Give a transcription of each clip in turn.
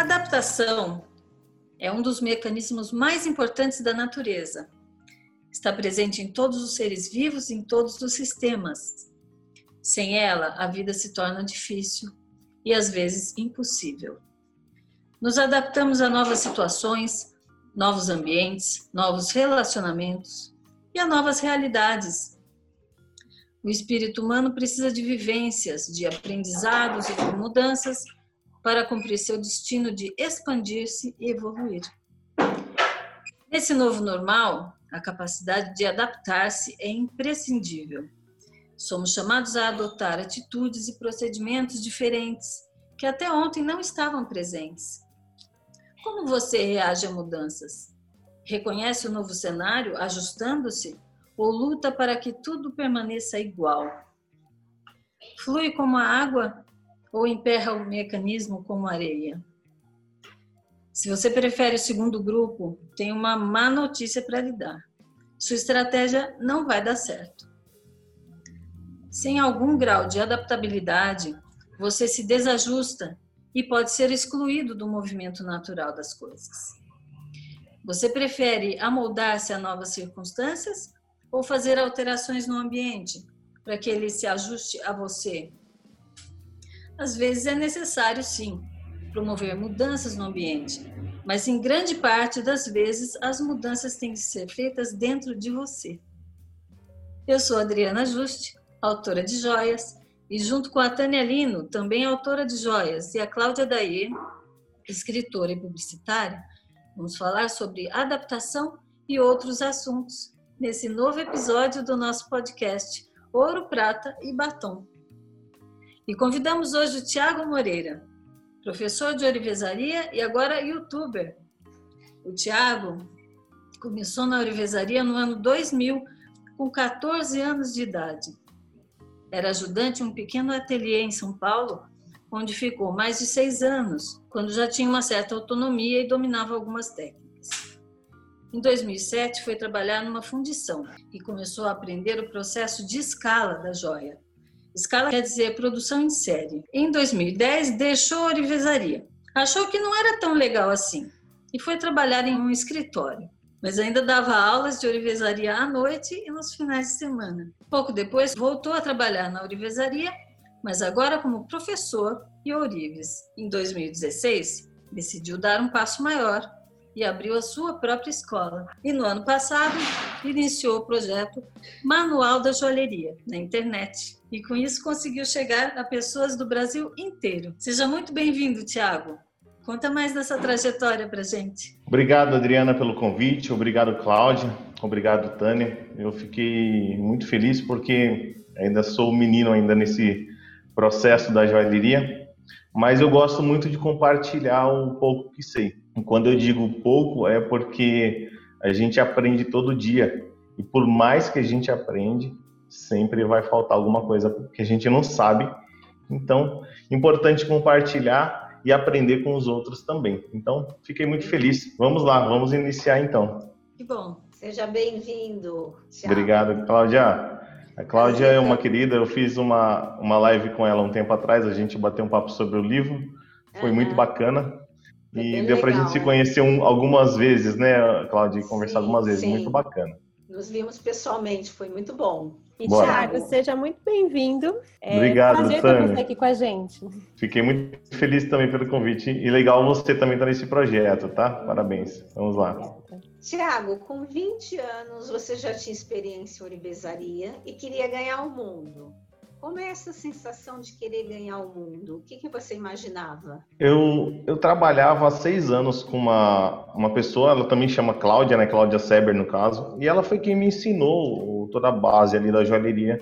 adaptação é um dos mecanismos mais importantes da natureza. Está presente em todos os seres vivos, em todos os sistemas. Sem ela, a vida se torna difícil e às vezes impossível. Nos adaptamos a novas situações, novos ambientes, novos relacionamentos e a novas realidades. O espírito humano precisa de vivências, de aprendizados e de mudanças para cumprir seu destino de expandir-se e evoluir. Nesse novo normal, a capacidade de adaptar-se é imprescindível. Somos chamados a adotar atitudes e procedimentos diferentes que até ontem não estavam presentes. Como você reage a mudanças? Reconhece o novo cenário ajustando-se ou luta para que tudo permaneça igual? Flui como a água ou emperra o mecanismo como areia? Se você prefere o segundo grupo, tem uma má notícia para lhe dar. Sua estratégia não vai dar certo. Sem algum grau de adaptabilidade, você se desajusta e pode ser excluído do movimento natural das coisas. Você prefere amoldar-se a novas circunstâncias ou fazer alterações no ambiente para que ele se ajuste a você? Às vezes é necessário, sim, promover mudanças no ambiente, mas em grande parte das vezes as mudanças têm que ser feitas dentro de você. Eu sou Adriana Juste, autora de joias, e junto com a Tânia Lino, também autora de joias, e a Cláudia Daê, escritora e publicitária, vamos falar sobre adaptação e outros assuntos nesse novo episódio do nosso podcast Ouro, Prata e Batom. E convidamos hoje o Tiago Moreira, professor de orivesaria e agora youtuber. O Tiago começou na orivesaria no ano 2000, com 14 anos de idade. Era ajudante em um pequeno ateliê em São Paulo, onde ficou mais de seis anos, quando já tinha uma certa autonomia e dominava algumas técnicas. Em 2007, foi trabalhar numa fundição e começou a aprender o processo de escala da joia. Escala quer dizer produção em série. Em 2010, deixou a orivesaria. Achou que não era tão legal assim e foi trabalhar em um escritório mas ainda dava aulas de orivesaria à noite e nos finais de semana. Pouco depois, voltou a trabalhar na orivesaria, mas agora como professor e ourives. Em 2016, decidiu dar um passo maior e abriu a sua própria escola. E no ano passado, iniciou o projeto Manual da Joalheria na internet. E com isso conseguiu chegar a pessoas do Brasil inteiro. Seja muito bem-vindo, Tiago. Conta mais dessa trajetória para gente. Obrigado, Adriana, pelo convite. Obrigado, Cláudia. Obrigado, Tânia. Eu fiquei muito feliz porque ainda sou menino ainda nesse processo da joalheria, mas eu gosto muito de compartilhar um pouco que sei. Quando eu digo pouco é porque a gente aprende todo dia e por mais que a gente aprende, sempre vai faltar alguma coisa que a gente não sabe. Então, importante compartilhar e aprender com os outros também. Então, fiquei muito feliz. Vamos lá, vamos iniciar então. Que bom. Seja bem-vindo. Obrigado, Cláudia. A Cláudia é uma querida, eu fiz uma, uma live com ela um tempo atrás, a gente bateu um papo sobre o livro, foi uhum. muito bacana. E deu para a gente se conhecer um, algumas vezes, né, Cláudia? Conversar sim, algumas vezes, sim. muito bacana. Nos vimos pessoalmente, foi muito bom. E Tiago, seja muito bem-vindo. É Obrigado, prazer Tânia. ter você aqui com a gente. Fiquei muito feliz também pelo convite e legal você também estar nesse projeto, tá? Parabéns. Vamos lá. Tiago, com 20 anos você já tinha experiência em oribesaria e queria ganhar o mundo. Como é essa sensação de querer ganhar o mundo? O que, que você imaginava? Eu, eu trabalhava há seis anos com uma, uma pessoa, ela também chama Cláudia, né? Cláudia Seber, no caso, e ela foi quem me ensinou toda a base ali da joalheria,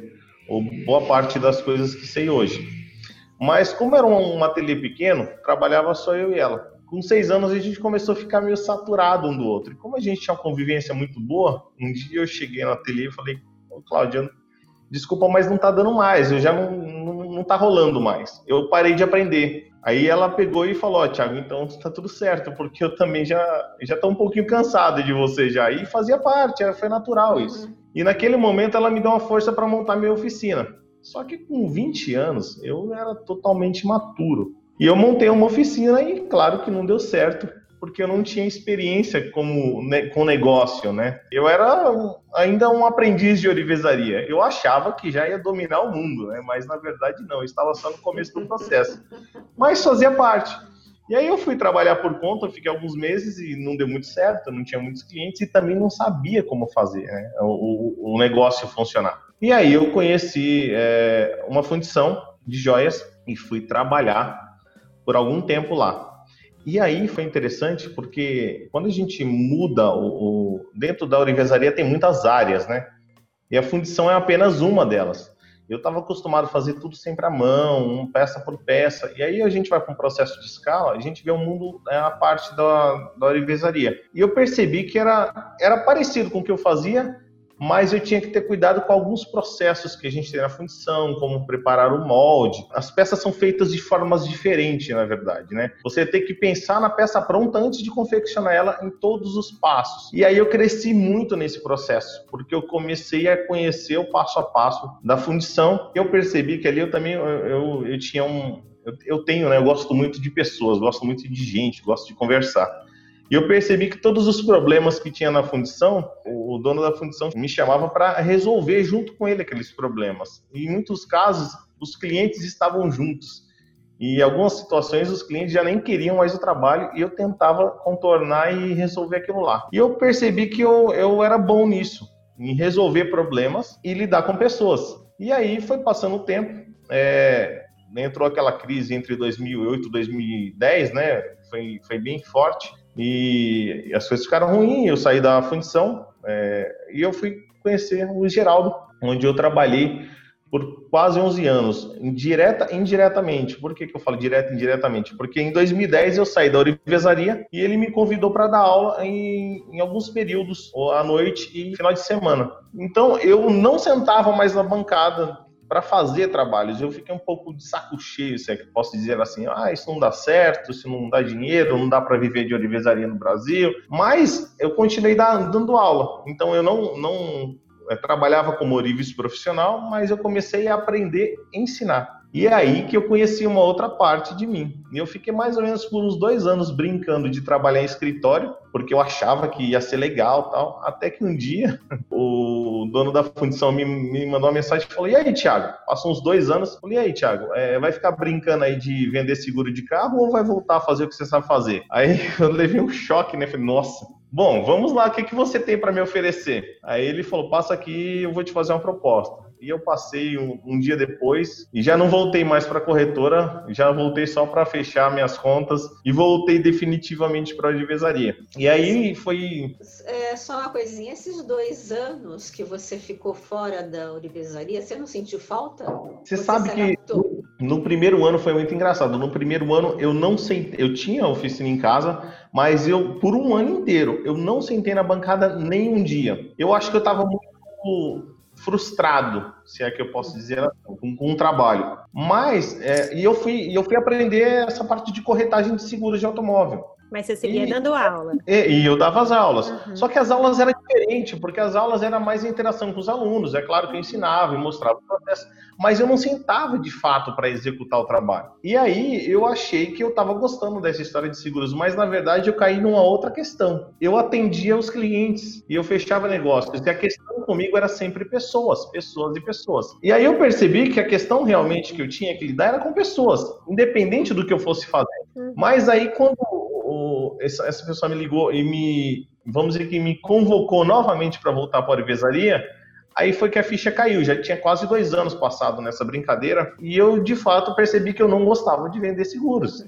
ou boa parte das coisas que sei hoje. Mas como era um ateliê pequeno, trabalhava só eu e ela. Com seis anos a gente começou a ficar meio saturado um do outro. E como a gente tinha uma convivência muito boa, um dia eu cheguei no ateliê e falei, Cláudia, desculpa, mas não tá dando mais, eu já não, não, não tá rolando mais. Eu parei de aprender. Aí ela pegou e falou, oh, Thiago, então tá tudo certo, porque eu também já já tô um pouquinho cansado de você já. E fazia parte, era, foi natural isso. Uhum. E naquele momento ela me deu uma força para montar minha oficina. Só que com 20 anos eu era totalmente maturo. E eu montei uma oficina e claro que não deu certo, porque eu não tinha experiência como, né, com negócio, né? Eu era ainda um aprendiz de orivesaria. Eu achava que já ia dominar o mundo, né? Mas na verdade não, eu estava só no começo do processo. Mas fazia parte. E aí eu fui trabalhar por conta, fiquei alguns meses e não deu muito certo, não tinha muitos clientes e também não sabia como fazer né, o, o, negócio funcionar. E aí eu conheci é, uma fundição de joias e fui trabalhar por algum tempo lá. E aí foi interessante porque quando a gente muda o, o dentro da orivesaria tem muitas áreas, né? E a fundição é apenas uma delas. Eu estava acostumado a fazer tudo sempre à mão, peça por peça. E aí a gente vai para um processo de escala, a gente vê o mundo é, a parte da, da orivesaria. E eu percebi que era, era parecido com o que eu fazia, mas eu tinha que ter cuidado com alguns processos que a gente tem na fundição, como preparar o molde. As peças são feitas de formas diferentes, na verdade, né? Você tem que pensar na peça pronta antes de confeccionar ela em todos os passos. E aí eu cresci muito nesse processo, porque eu comecei a conhecer o passo a passo da fundição. Eu percebi que ali eu também eu, eu, eu tinha um eu, tenho, né? Eu gosto muito de pessoas, gosto muito de gente, gosto de conversar. E eu percebi que todos os problemas que tinha na fundição, o dono da fundição me chamava para resolver junto com ele aqueles problemas. E em muitos casos, os clientes estavam juntos. E em algumas situações, os clientes já nem queriam mais o trabalho e eu tentava contornar e resolver aquilo lá. E eu percebi que eu, eu era bom nisso, em resolver problemas e lidar com pessoas. E aí foi passando o tempo, é, entrou aquela crise entre 2008 e 2010, né? Foi, foi bem forte e as coisas ficaram ruins, eu saí da fundição é, e eu fui conhecer o Geraldo, onde eu trabalhei por quase 11 anos, indireta indiretamente. Por que, que eu falo direto e indiretamente? Porque em 2010 eu saí da orivesaria e ele me convidou para dar aula em, em, alguns períodos, à noite e final de semana. Então eu não sentava mais na bancada para fazer trabalhos. Eu fiquei um pouco de saco cheio, se é que posso dizer assim, ah, isso não dá certo, isso não dá dinheiro, não dá para viver de orivesaria no Brasil. Mas eu continuei dando aula, então eu não, não eu trabalhava como orives profissional, mas eu comecei a aprender a ensinar. E é aí que eu conheci uma outra parte de mim. E eu fiquei mais ou menos por uns dois anos brincando de trabalhar em escritório, porque eu achava que ia ser legal tal. Até que um dia o dono da fundição me, me mandou uma mensagem e falou: E aí, Thiago? Passou uns dois anos. Falei: E aí, Thiago? É, vai ficar brincando aí de vender seguro de carro ou vai voltar a fazer o que você sabe fazer? Aí eu levei um choque, né? Falei: Nossa, Bom, vamos lá, o que, que você tem para me oferecer? Aí ele falou: passa aqui, eu vou te fazer uma proposta. E eu passei um, um dia depois e já não voltei mais para a corretora, já voltei só para fechar minhas contas e voltei definitivamente para a adversaria. E aí foi. É, só uma coisinha: esses dois anos que você ficou fora da Uribesaria, você não sentiu falta? Você, você sabe que no, no primeiro ano foi muito engraçado. No primeiro ano eu não sentei, eu tinha oficina em casa, mas eu, por um ano inteiro, eu não sentei na bancada nem um dia. Eu acho que eu estava muito frustrado, se é que eu posso dizer assim, com, com o trabalho. Mas, é, e eu fui, eu fui aprender essa parte de corretagem de seguros de automóvel. Mas você seguia e, dando aula. E, e, eu dava as aulas. Uhum. Só que as aulas eram diferentes, porque as aulas eram mais interação com os alunos. É claro que eu ensinava e mostrava o processo, mas eu não sentava de fato para executar o trabalho. E aí eu achei que eu estava gostando dessa história de seguros, mas na verdade eu caí numa outra questão. Eu atendia os clientes e eu fechava negócios. E a questão comigo era sempre pessoas, pessoas e pessoas. E aí eu percebi que a questão realmente que eu tinha que lidar era com pessoas, independente do que eu fosse fazer. Uhum. Mas aí quando o, essa, pessoa me ligou e me, vamos dizer que me convocou novamente para voltar para a orivesaria, aí foi que a ficha caiu. Já tinha quase dois anos passado nessa brincadeira e eu, de fato, percebi que eu não gostava de vender seguros.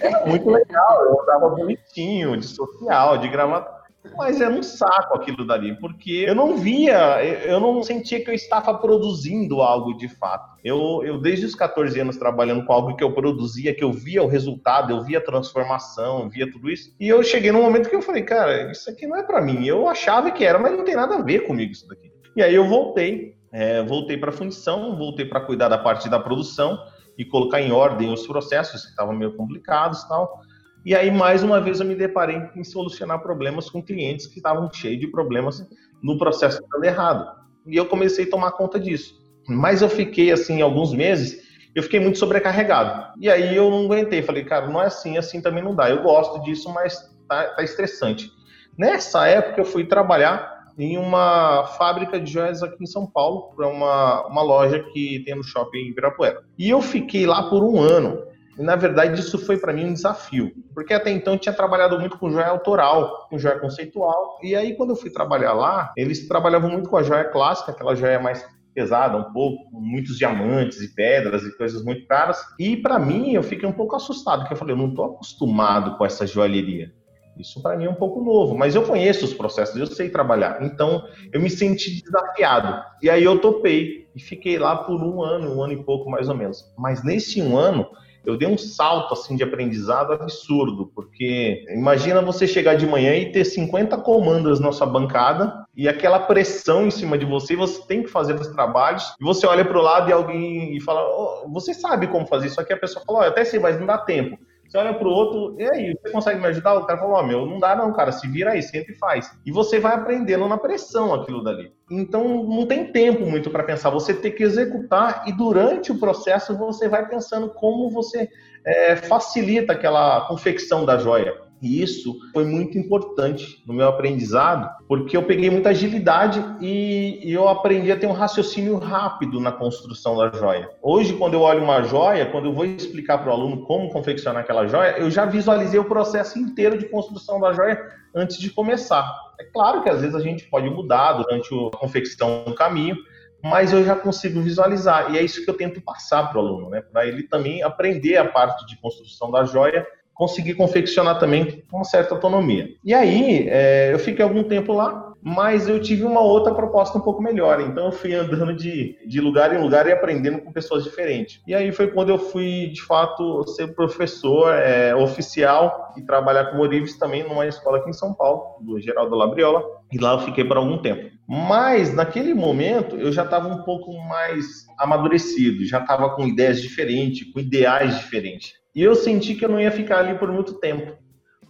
Era muito legal, eu andava bonitinho, de social, de gravata mas era um saco aquilo dali, porque eu não via, eu não sentia que eu estava produzindo algo de fato. Eu, eu desde os 14 anos trabalhando com algo que eu produzia, que eu via o resultado, eu via a transformação, via tudo isso. E eu cheguei num momento que eu falei, cara, isso aqui não é para mim. Eu achava que era, mas não tem nada a ver comigo isso daqui. E aí eu voltei, é, voltei para a fundição, voltei para cuidar da parte da produção e colocar em ordem os processos que estavam meio complicados, tal. E aí, mais uma vez, eu me deparei em solucionar problemas com clientes que estavam cheios de problemas no processo dando errado. E eu comecei a tomar conta disso. Mas eu fiquei, assim, alguns meses eu fiquei muito sobrecarregado. E aí eu não aguentei, falei, cara, não é assim, assim também não dá. Eu gosto disso, mas tá, tá estressante. Nessa época eu fui trabalhar em uma fábrica de joias aqui em São Paulo, para uma, uma loja que tem no shopping em Ibirapuera. E eu fiquei lá por um ano. E, na verdade, isso foi para mim um desafio, porque até então eu tinha trabalhado muito com joia autoral, com joia conceitual. E aí, quando eu fui trabalhar lá, eles trabalhavam muito com a joia clássica, aquela joia mais pesada um pouco, com muitos diamantes e pedras e coisas muito caras. E para mim, eu fiquei um pouco assustado, porque eu falei, eu não estou acostumado com essa joalheria. Isso para mim é um pouco novo, mas eu conheço os processos, eu sei trabalhar. Então eu me senti desafiado. E aí eu topei e fiquei lá por um ano, um ano e pouco mais ou menos. Mas nesse um ano eu dei um salto assim de aprendizado absurdo, porque imagina você chegar de manhã e ter 50 comandos na sua bancada e aquela pressão em cima de você, você tem que fazer os trabalhos, e você olha para o lado e alguém e fala, oh, você sabe como fazer isso aqui, a pessoa fala, oh, eu até sei, mas não dá tempo. Você olha pro outro, e aí, você consegue me ajudar? O cara falou, ó, oh, meu, não dá não, cara, se vira aí, senta e faz. E você vai aprendendo na pressão aquilo dali. Então, não tem tempo muito para pensar, você tem que executar e durante o processo você vai pensando como você é, facilita aquela confecção da joia. E isso foi muito importante no meu aprendizado, porque eu peguei muita agilidade e, eu aprendi a ter um raciocínio rápido na construção da joia. Hoje, quando eu olho uma joia, quando eu vou explicar para o aluno como confeccionar aquela joia, eu já visualizei o processo inteiro de construção da joia antes de começar. É claro que às vezes a gente pode mudar durante a confecção do caminho, mas eu já consigo visualizar. E é isso que eu tento passar para o aluno, né? para ele também aprender a parte de construção da joia consegui confeccionar também com uma certa autonomia. E aí, é, eu fiquei algum tempo lá, mas eu tive uma outra proposta um pouco melhor. Então, eu fui andando de, de lugar em lugar e aprendendo com pessoas diferentes. E aí foi quando eu fui, de fato, ser professor é, oficial e trabalhar com Orives também numa escola aqui em São Paulo, do Geraldo Labriola. E lá eu fiquei por algum tempo. Mas, naquele momento, eu já estava um pouco mais amadurecido, já estava com ideias diferentes, com ideais diferentes. E eu senti que eu não ia ficar ali por muito tempo.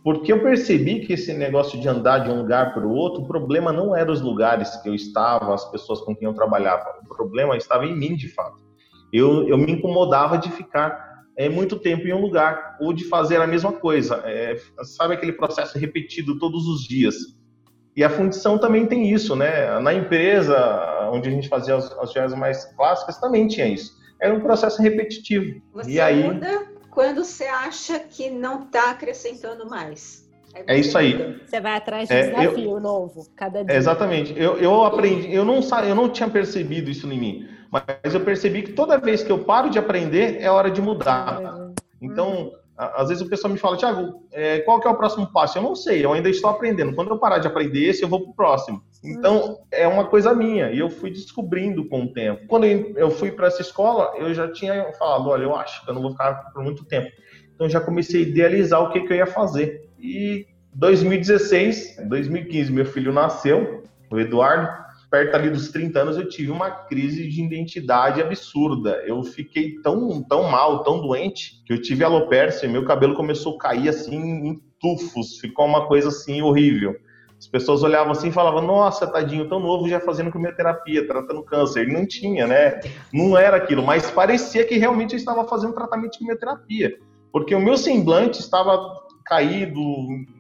Porque eu percebi que esse negócio de andar de um lugar para o outro, o problema não era os lugares que eu estava, as pessoas com quem eu trabalhava. O problema estava em mim, de fato. Eu, eu me incomodava de ficar é, muito tempo em um lugar, ou de fazer a mesma coisa. É, sabe aquele processo repetido todos os dias? E a fundição também tem isso, né? Na empresa, onde a gente fazia as, as mais clássicas, também tinha isso. Era um processo repetitivo. Você e aí... muda quando você acha que não está acrescentando mais. É, é isso aí. Você vai atrás de um é, desafio eu, novo, cada dia. Exatamente. Eu, eu aprendi, eu não, eu não tinha percebido isso em mim, mas eu percebi que toda vez que eu paro de aprender, é hora de mudar. É. Então, às vezes o pessoal me fala, Tiago, é, qual que é o próximo passo? Eu não sei, eu ainda estou aprendendo. Quando eu parar de aprender esse, eu vou para o próximo. Então, é uma coisa minha, e eu fui descobrindo com o tempo. Quando eu fui para essa escola, eu já tinha falado, olha, eu acho que eu não vou ficar por muito tempo. Então, já comecei a idealizar o que, que eu ia fazer. E 2016, 2015, meu filho nasceu, o Eduardo, perto ali dos 30 anos, eu tive uma crise de identidade absurda. Eu fiquei tão, tão mal, tão doente, que eu tive alopecia, meu cabelo começou a cair assim em tufos, ficou uma coisa assim horrível. As pessoas olhavam assim e falavam, nossa, tadinho, tão novo já fazendo quimioterapia, tratando câncer. Ele não tinha, né? Não era aquilo, mas parecia que realmente eu estava fazendo tratamento de quimioterapia. Porque o meu semblante estava caído,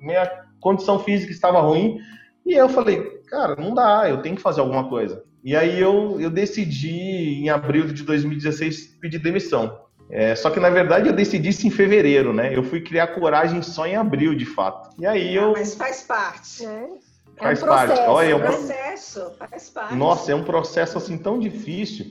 minha condição física estava ruim, e eu falei, cara, não dá, eu tenho que fazer alguma coisa. E aí eu, eu decidi, em abril de 2016, pedir demissão. É, só que na verdade eu decidi isso em fevereiro, né? Eu fui criar coragem só em abril, de fato. E aí eu. Mas faz parte. É. Faz é um parte. Processo, Olha, é um processo, faz parte. Nossa, é um processo assim tão difícil.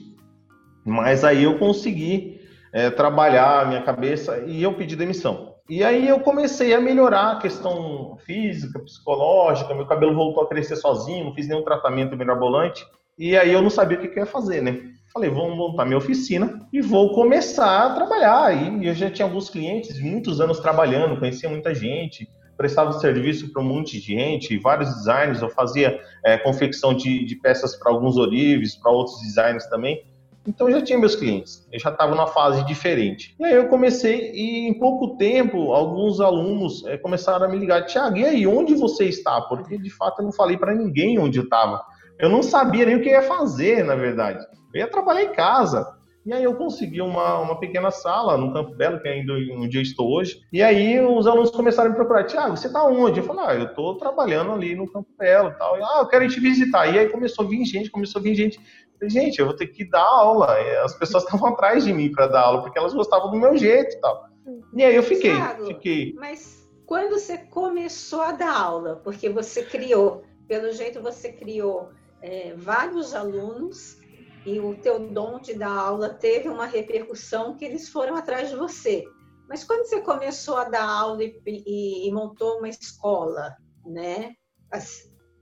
Mas aí eu consegui é, trabalhar a minha cabeça e eu pedi demissão. E aí eu comecei a melhorar a questão física, psicológica, meu cabelo voltou a crescer sozinho, não fiz nenhum tratamento mirabolante. E aí eu não sabia o que, eu ia fazer, né? Falei, vou montar minha oficina e vou começar a trabalhar. E eu já tinha alguns clientes, muitos anos trabalhando, conhecia muita gente, prestava serviço para um monte de gente, vários designers. Eu fazia é, confecção de, de peças para alguns orives, para outros designers também. Então eu já tinha meus clientes, eu já estava numa fase diferente. E aí eu comecei e em pouco tempo alguns alunos é, começaram a me ligar, Tiago, e aí onde você está? Porque de fato eu não falei para ninguém onde eu estava. Eu não sabia nem o que ia fazer, na verdade. Eu ia trabalhar em casa. E aí eu consegui uma, uma pequena sala no Campo Belo, que é ainda onde eu estou hoje. E aí os alunos começaram a me procurar, Tiago, você está onde? Eu falei, ah, eu estou trabalhando ali no Campo Belo tal. E, ah, eu quero te visitar. E aí começou a vir gente, começou a vir gente. Gente, eu vou ter que dar aula. As pessoas estavam atrás de mim para dar aula, porque elas gostavam do meu jeito e tal. E aí eu fiquei, Thiago, fiquei. Mas quando você começou a dar aula, porque você criou, pelo jeito você criou é, vários alunos e o teu dom de dar aula teve uma repercussão que eles foram atrás de você. Mas quando você começou a dar aula e, e, e montou uma escola, né?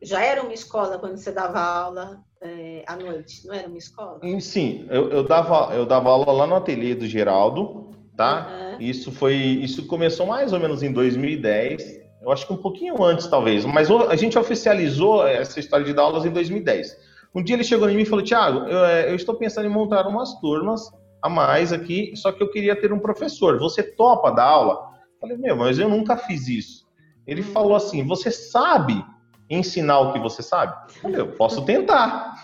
Já era uma escola quando você dava aula é, à noite, não era uma escola? Sim, eu, eu, dava, eu dava aula lá no ateliê do Geraldo, tá? Uhum. Isso foi, isso começou mais ou menos em 2010. Eu acho que um pouquinho antes, talvez. Mas a gente oficializou essa história de dar aulas em 2010. Um dia ele chegou em mim e falou: Tiago, eu, é, eu, estou pensando em montar umas turmas a mais aqui, só que eu queria ter um professor. Você topa dar aula? Eu falei: Meu, mas eu nunca fiz isso. Ele falou assim: Você sabe ensinar o que você sabe? Eu falei: Eu posso tentar.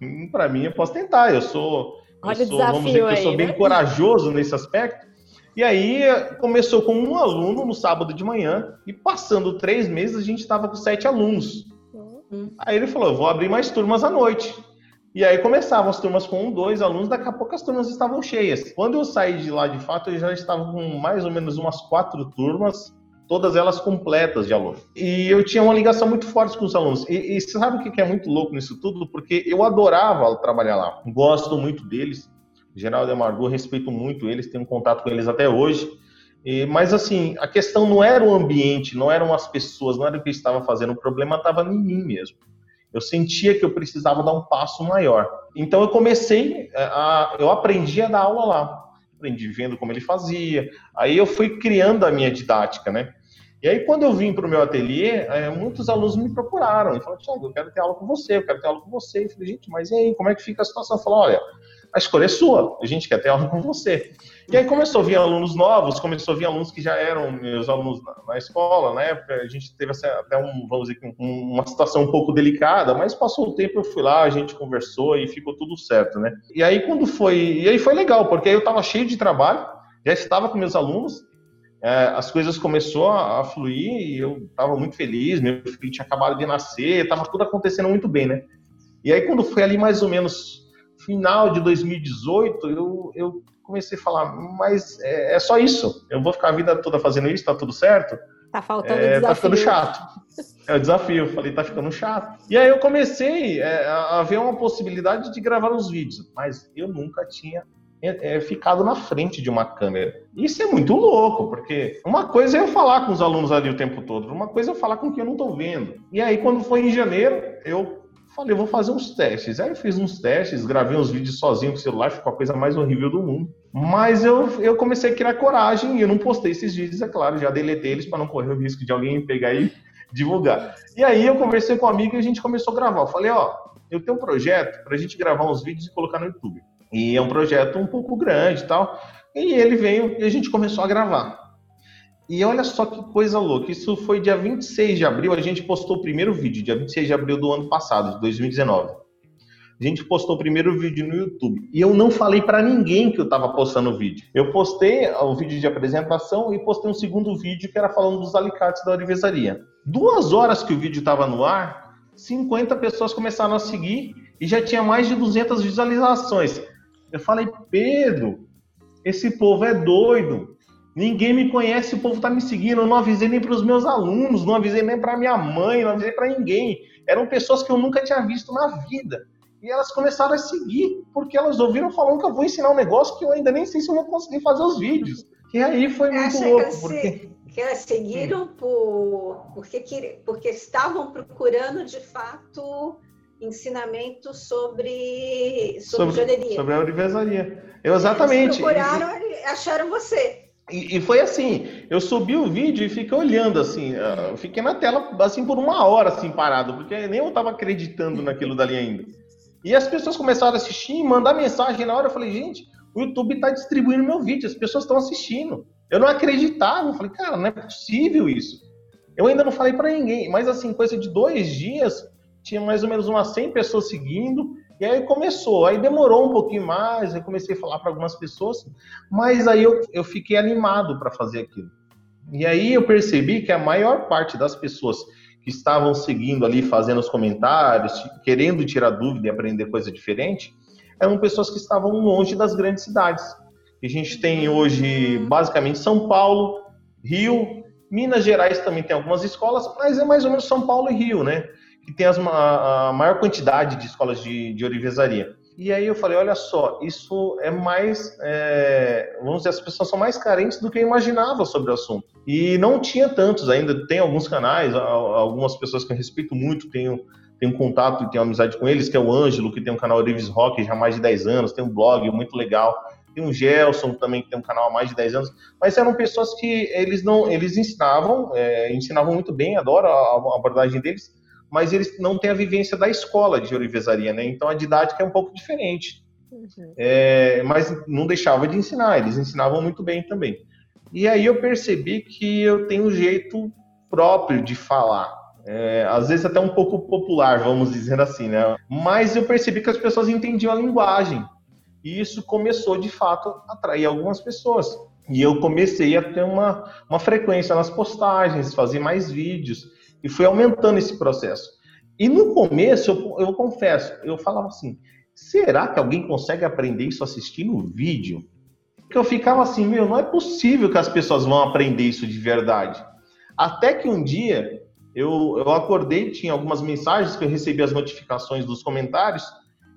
Para mim, eu posso tentar. Eu sou, Olha eu sou vamos dizer que eu sou bem né? corajoso nesse aspecto. E aí começou com um aluno no sábado de manhã e passando três meses a gente estava com sete alunos. Uhum. Aí ele falou: vou abrir mais turmas à noite. E aí começavam as turmas com um, dois alunos, daqui a pouco as turmas estavam cheias. Quando eu saí de lá, de fato, eu já estava com mais ou menos umas quatro turmas, todas elas completas de alunos. E eu tinha uma ligação muito forte com os alunos. E, e sabe o que é muito louco nisso tudo? Porque eu adorava trabalhar lá. Gosto muito deles. Geraldo e Amargo, respeito muito eles, tenho contato com eles até hoje. E, mas assim, a questão não era o ambiente, não eram as pessoas, não era o que eu estava fazendo, o problema estava em mim mesmo. Eu sentia que eu precisava dar um passo maior. Então eu comecei é, a, eu aprendi a dar aula lá, aprendi vendo como ele fazia. Aí eu fui criando a minha didática, né? E aí quando eu vim para o meu ateliê, é, muitos alunos me procuraram e falaram, Tiago, eu quero ter aula com você, eu quero ter aula com você. Eu falei, gente, mas e aí, como é que fica a situação? Eu falei, olha, a escolha é sua, a gente quer ter aula com você. E aí começou a vir alunos novos, começou a vir alunos que já eram meus alunos na, na escola, na época a gente teve até um, vamos dizer, um, uma situação um pouco delicada, mas passou o tempo, eu fui lá, a gente conversou e ficou tudo certo, né? E aí quando foi, e aí foi legal, porque aí eu estava cheio de trabalho, já estava com meus alunos, é, as coisas começou a, a fluir e eu estava muito feliz, meu filho tinha acabado de nascer, estava tudo acontecendo muito bem, né? E aí quando foi ali mais ou menos final de 2018, eu, eu comecei a falar, mas é, é, só isso? Eu vou ficar a vida toda fazendo isso, tá tudo certo? Tá faltando é, desafio. Tá ficando chato. É o desafio. Eu falei, tá ficando chato. E aí eu comecei é, a ver uma possibilidade de gravar os vídeos, mas eu nunca tinha é, é, ficado na frente de uma câmera. Isso é muito louco, porque uma coisa é eu falar com os alunos ali o tempo todo, uma coisa é eu falar com quem eu não estou vendo. E aí, quando foi em janeiro, eu Falei, vou fazer uns testes. Aí eu fiz uns testes, gravei uns vídeos sozinho com o celular, ficou a coisa mais horrível do mundo. Mas eu, eu comecei a criar coragem e eu não postei esses vídeos, é claro, já deletei eles para não correr o risco de alguém pegar e divulgar. E aí eu conversei com um amigo e a gente começou a gravar. Eu falei, ó, eu tenho um projeto para a gente gravar uns vídeos e colocar no YouTube. E é um projeto um pouco grande e tal. E ele veio e a gente começou a gravar. E olha só que coisa louca, isso foi dia 26 de abril, a gente postou o primeiro vídeo, dia 26 de abril do ano passado, de 2019. A gente postou o primeiro vídeo no YouTube. E eu não falei para ninguém que eu estava postando o vídeo. Eu postei o vídeo de apresentação e postei um segundo vídeo que era falando dos alicates da orivesaria. Duas horas que o vídeo estava no ar, 50 pessoas começaram a seguir e já tinha mais de 200 visualizações. Eu falei, Pedro, esse povo é doido. Ninguém me conhece, o povo está me seguindo. Eu não avisei nem para os meus alunos, não avisei nem para minha mãe, não avisei para ninguém. Eram pessoas que eu nunca tinha visto na vida. E elas começaram a seguir, porque elas ouviram falando que eu vou ensinar um negócio que eu ainda nem sei se eu vou conseguir fazer os vídeos. E aí foi muito Acha louco. Que, porque... que elas seguiram por, porque, porque estavam procurando, de fato, ensinamento sobre, sobre, sobre Sobre a universaria. Eu, exatamente. Eles procuraram e acharam você. E, e, foi assim, eu subi o vídeo e fiquei olhando assim, uh, fiquei na tela assim por uma hora assim parado, porque nem eu estava acreditando naquilo dali ainda. E as pessoas começaram a assistir e mandar mensagem na hora, eu falei, gente, o YouTube está distribuindo meu vídeo, as pessoas estão assistindo. Eu não acreditava, eu falei, cara, não é possível isso. Eu ainda não falei para ninguém, mas assim, coisa de dois dias, tinha mais ou menos umas 100 pessoas seguindo, E aí começou, aí demorou um pouquinho mais, eu comecei a falar para algumas pessoas, mas aí eu, eu fiquei animado para fazer aquilo. E aí eu percebi que a maior parte das pessoas que estavam seguindo ali, fazendo os comentários, querendo tirar dúvida e aprender coisa diferente, eram pessoas que estavam longe das grandes cidades. A gente tem hoje basicamente São Paulo, Rio, Minas Gerais também tem algumas escolas, mas é mais ou menos São Paulo e Rio, né? Que tem as, a, a, maior quantidade de escolas de, de orivesaria. E aí eu falei, olha só, isso é mais, é, vamos dizer, as pessoas são mais carentes do que eu imaginava sobre o assunto. E não tinha tantos ainda, tem alguns canais, algumas pessoas que eu respeito muito, tenho, tenho contato e tenho amizade com eles, que é o Ângelo, que tem um canal Orives Rock já há mais de 10 anos, tem um blog muito legal. Tem um Gelson também, que tem um canal há mais de 10 anos, mas eram pessoas que eles não, eles ensinavam, é, ensinavam muito bem, adoro a, a abordagem deles, mas eles não têm a vivência da escola de orivesaria, né? Então a didática é um pouco diferente. Uhum. É, mas não deixava de ensinar, eles ensinavam muito bem também. E aí eu percebi que eu tenho um jeito próprio de falar. É, às vezes até um pouco popular, vamos dizer assim, né? Mas eu percebi que as pessoas entendiam a linguagem. E isso começou, de fato, a atrair algumas pessoas. E eu comecei a ter uma, uma frequência nas postagens, fazer mais vídeos, e fui aumentando esse processo. E no começo, eu, eu confesso, eu falava assim: será que alguém consegue aprender isso assistindo vídeo? Porque eu ficava assim, meu, não é possível que as pessoas vão aprender isso de verdade. Até que um dia eu, eu acordei, tinha algumas mensagens que eu recebi as notificações dos comentários,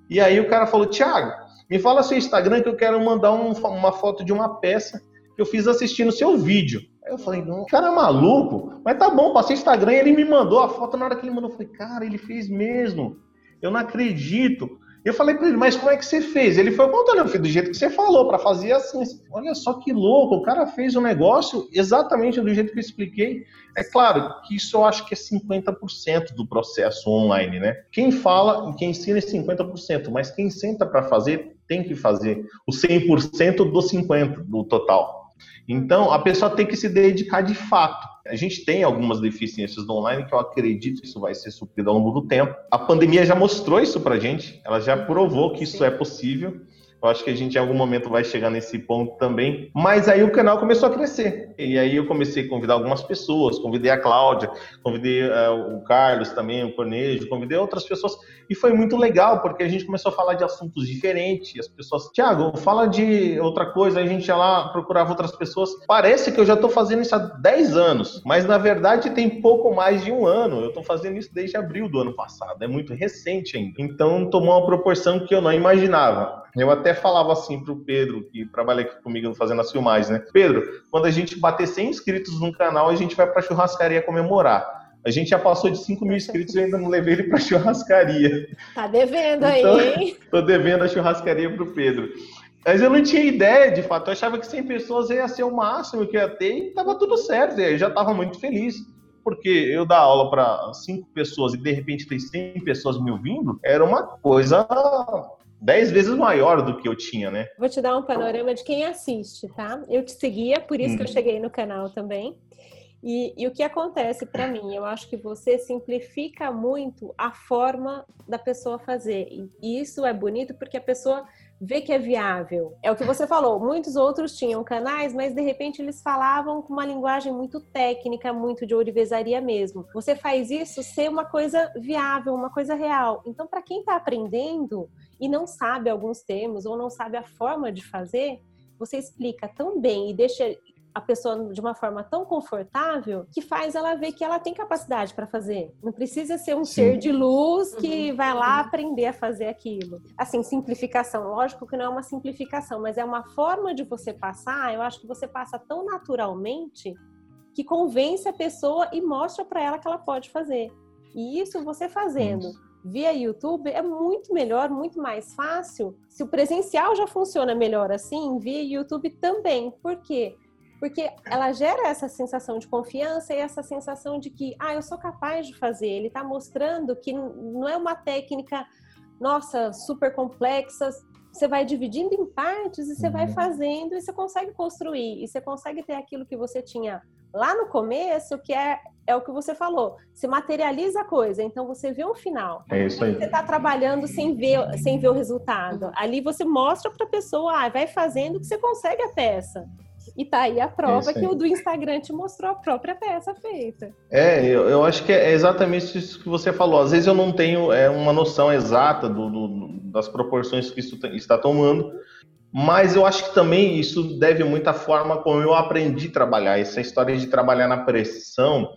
e aí o cara falou: Thiago, me fala seu Instagram que eu quero mandar um, uma foto de uma peça que eu fiz assistindo seu vídeo. Aí eu falei, não, o cara é maluco, mas tá bom, passei Instagram ele me mandou a foto na hora que ele mandou. Eu falei, cara, ele fez mesmo. Eu não acredito. Eu falei para ele, mas como é que você fez? Ele foi contando, filho, do jeito que você falou, para fazer assim. Olha só que louco, o cara fez o um negócio exatamente do jeito que eu expliquei. É claro que isso eu acho que é 50% do processo online, né? Quem fala e quem ensina é 50%, mas quem senta para fazer tem que fazer o 100% do 50% do total. Então, a pessoa tem que se dedicar de fato. A gente tem algumas deficiências do online que eu acredito que isso vai ser suprido ao longo do tempo. A pandemia já mostrou isso pra gente, ela já provou que isso é possível. Eu acho que a gente em algum momento vai chegar nesse ponto também. Mas aí o canal começou a crescer. E aí eu comecei a convidar algumas pessoas, convidei a Cláudia, convidei uh, o Carlos também, o Cornejo, convidei outras pessoas. E foi muito legal, porque a gente começou a falar de assuntos diferentes. As pessoas, Tiago, fala de outra coisa. Aí a gente ia lá, procurava outras pessoas. Parece que eu já estou fazendo isso há 10 anos, mas na verdade tem pouco mais de um ano. Eu estou fazendo isso desde abril do ano passado. É muito recente ainda. Então tomou uma proporção que eu não imaginava. Eu até falava assim pro Pedro, que trabalha aqui comigo fazendo as filmagens, né? Pedro, quando a gente bater 100 inscritos no canal, a gente vai pra churrascaria comemorar. A gente já passou de 5 mil inscritos e ainda não levei ele pra churrascaria. Tá devendo aí, então, hein? Tô devendo a churrascaria pro Pedro. Mas eu não tinha ideia, de fato. Eu achava que 100 pessoas ia ser o máximo que ia ter e tava tudo certo. E eu já tava muito feliz. Porque eu dar aula para 5 pessoas e de repente ter 100 pessoas me ouvindo, era uma coisa dez vezes maior do que eu tinha, né? Vou te dar um panorama de quem assiste, tá? Eu te seguia, por isso hum. que eu uhum. cheguei no canal também. E, e o que acontece para mim? Eu acho que você simplifica muito a forma da pessoa fazer. E isso é bonito porque a pessoa vê que é viável. É o que você falou, muitos outros tinham canais, mas de repente eles falavam com uma linguagem muito técnica, muito de ourivesaria mesmo. Você faz isso ser uma coisa viável, uma coisa real. Então, para quem está aprendendo, e não sabe alguns termos ou não sabe a forma de fazer, você explica tão bem e deixa a pessoa de uma forma tão confortável que faz ela ver que ela tem capacidade para fazer. Não precisa ser um Sim. ser de luz que uhum. vai lá aprender a fazer aquilo. Assim, simplificação, lógico que não é uma simplificação, mas é uma forma de você passar. Eu acho que você passa tão naturalmente que convence a pessoa e mostra para ela que ela pode fazer. E isso você fazendo. Isso via YouTube é muito melhor, muito mais fácil. Se o presencial já funciona melhor assim, via YouTube também. Por quê? Porque ela gera essa sensação de confiança e essa sensação de que, ah, eu sou capaz de fazer. Ele está mostrando que não é uma técnica, nossa, super complexa. Você vai dividindo em partes e você vai uhum. fazendo e você consegue construir e você consegue ter aquilo que você tinha lá no começo, que é, é o que você falou, se materializa a coisa, então você vê um final. É isso aí. Você está trabalhando sem ver, sem ver o resultado. Ali você mostra para a pessoa, ah, vai fazendo que você consegue a peça. E tá aí a prova que o do Instagram te mostrou a própria peça feita. É, eu, eu acho que é exatamente isso que você falou. Às vezes eu não tenho é, uma noção exata do, do, das proporções que isso está tomando, mas eu acho que também isso deve muito à forma como eu aprendi a trabalhar. Essa história de trabalhar na pressão,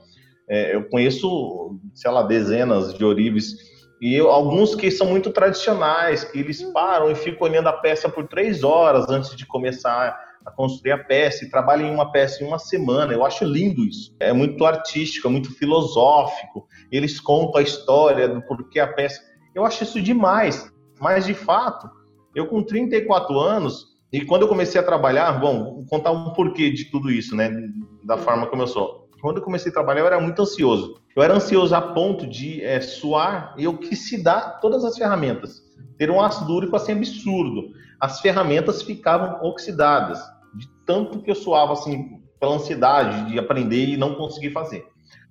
é, eu conheço, sei lá, dezenas de orives e eu, alguns que são muito tradicionais, que eles param e ficam olhando a peça por três horas antes de começar a construir a peça e trabalham em uma peça em uma semana. Eu acho lindo isso. É muito artístico, é muito filosófico. Eles contam a história do porquê a peça. Eu acho isso demais. Mas, de fato, eu com 34 anos, e quando eu comecei a trabalhar, bom, vou contar um porquê de tudo isso, né? Da forma como eu sou. Quando eu comecei a trabalhar, eu era muito ansioso. Eu era ansioso a ponto de é, suar e eu quis se dar todas as ferramentas. Ter um ácido úrico assim absurdo. As ferramentas ficavam oxidadas, de tanto que eu suava assim, pela ansiedade de aprender e não conseguir fazer.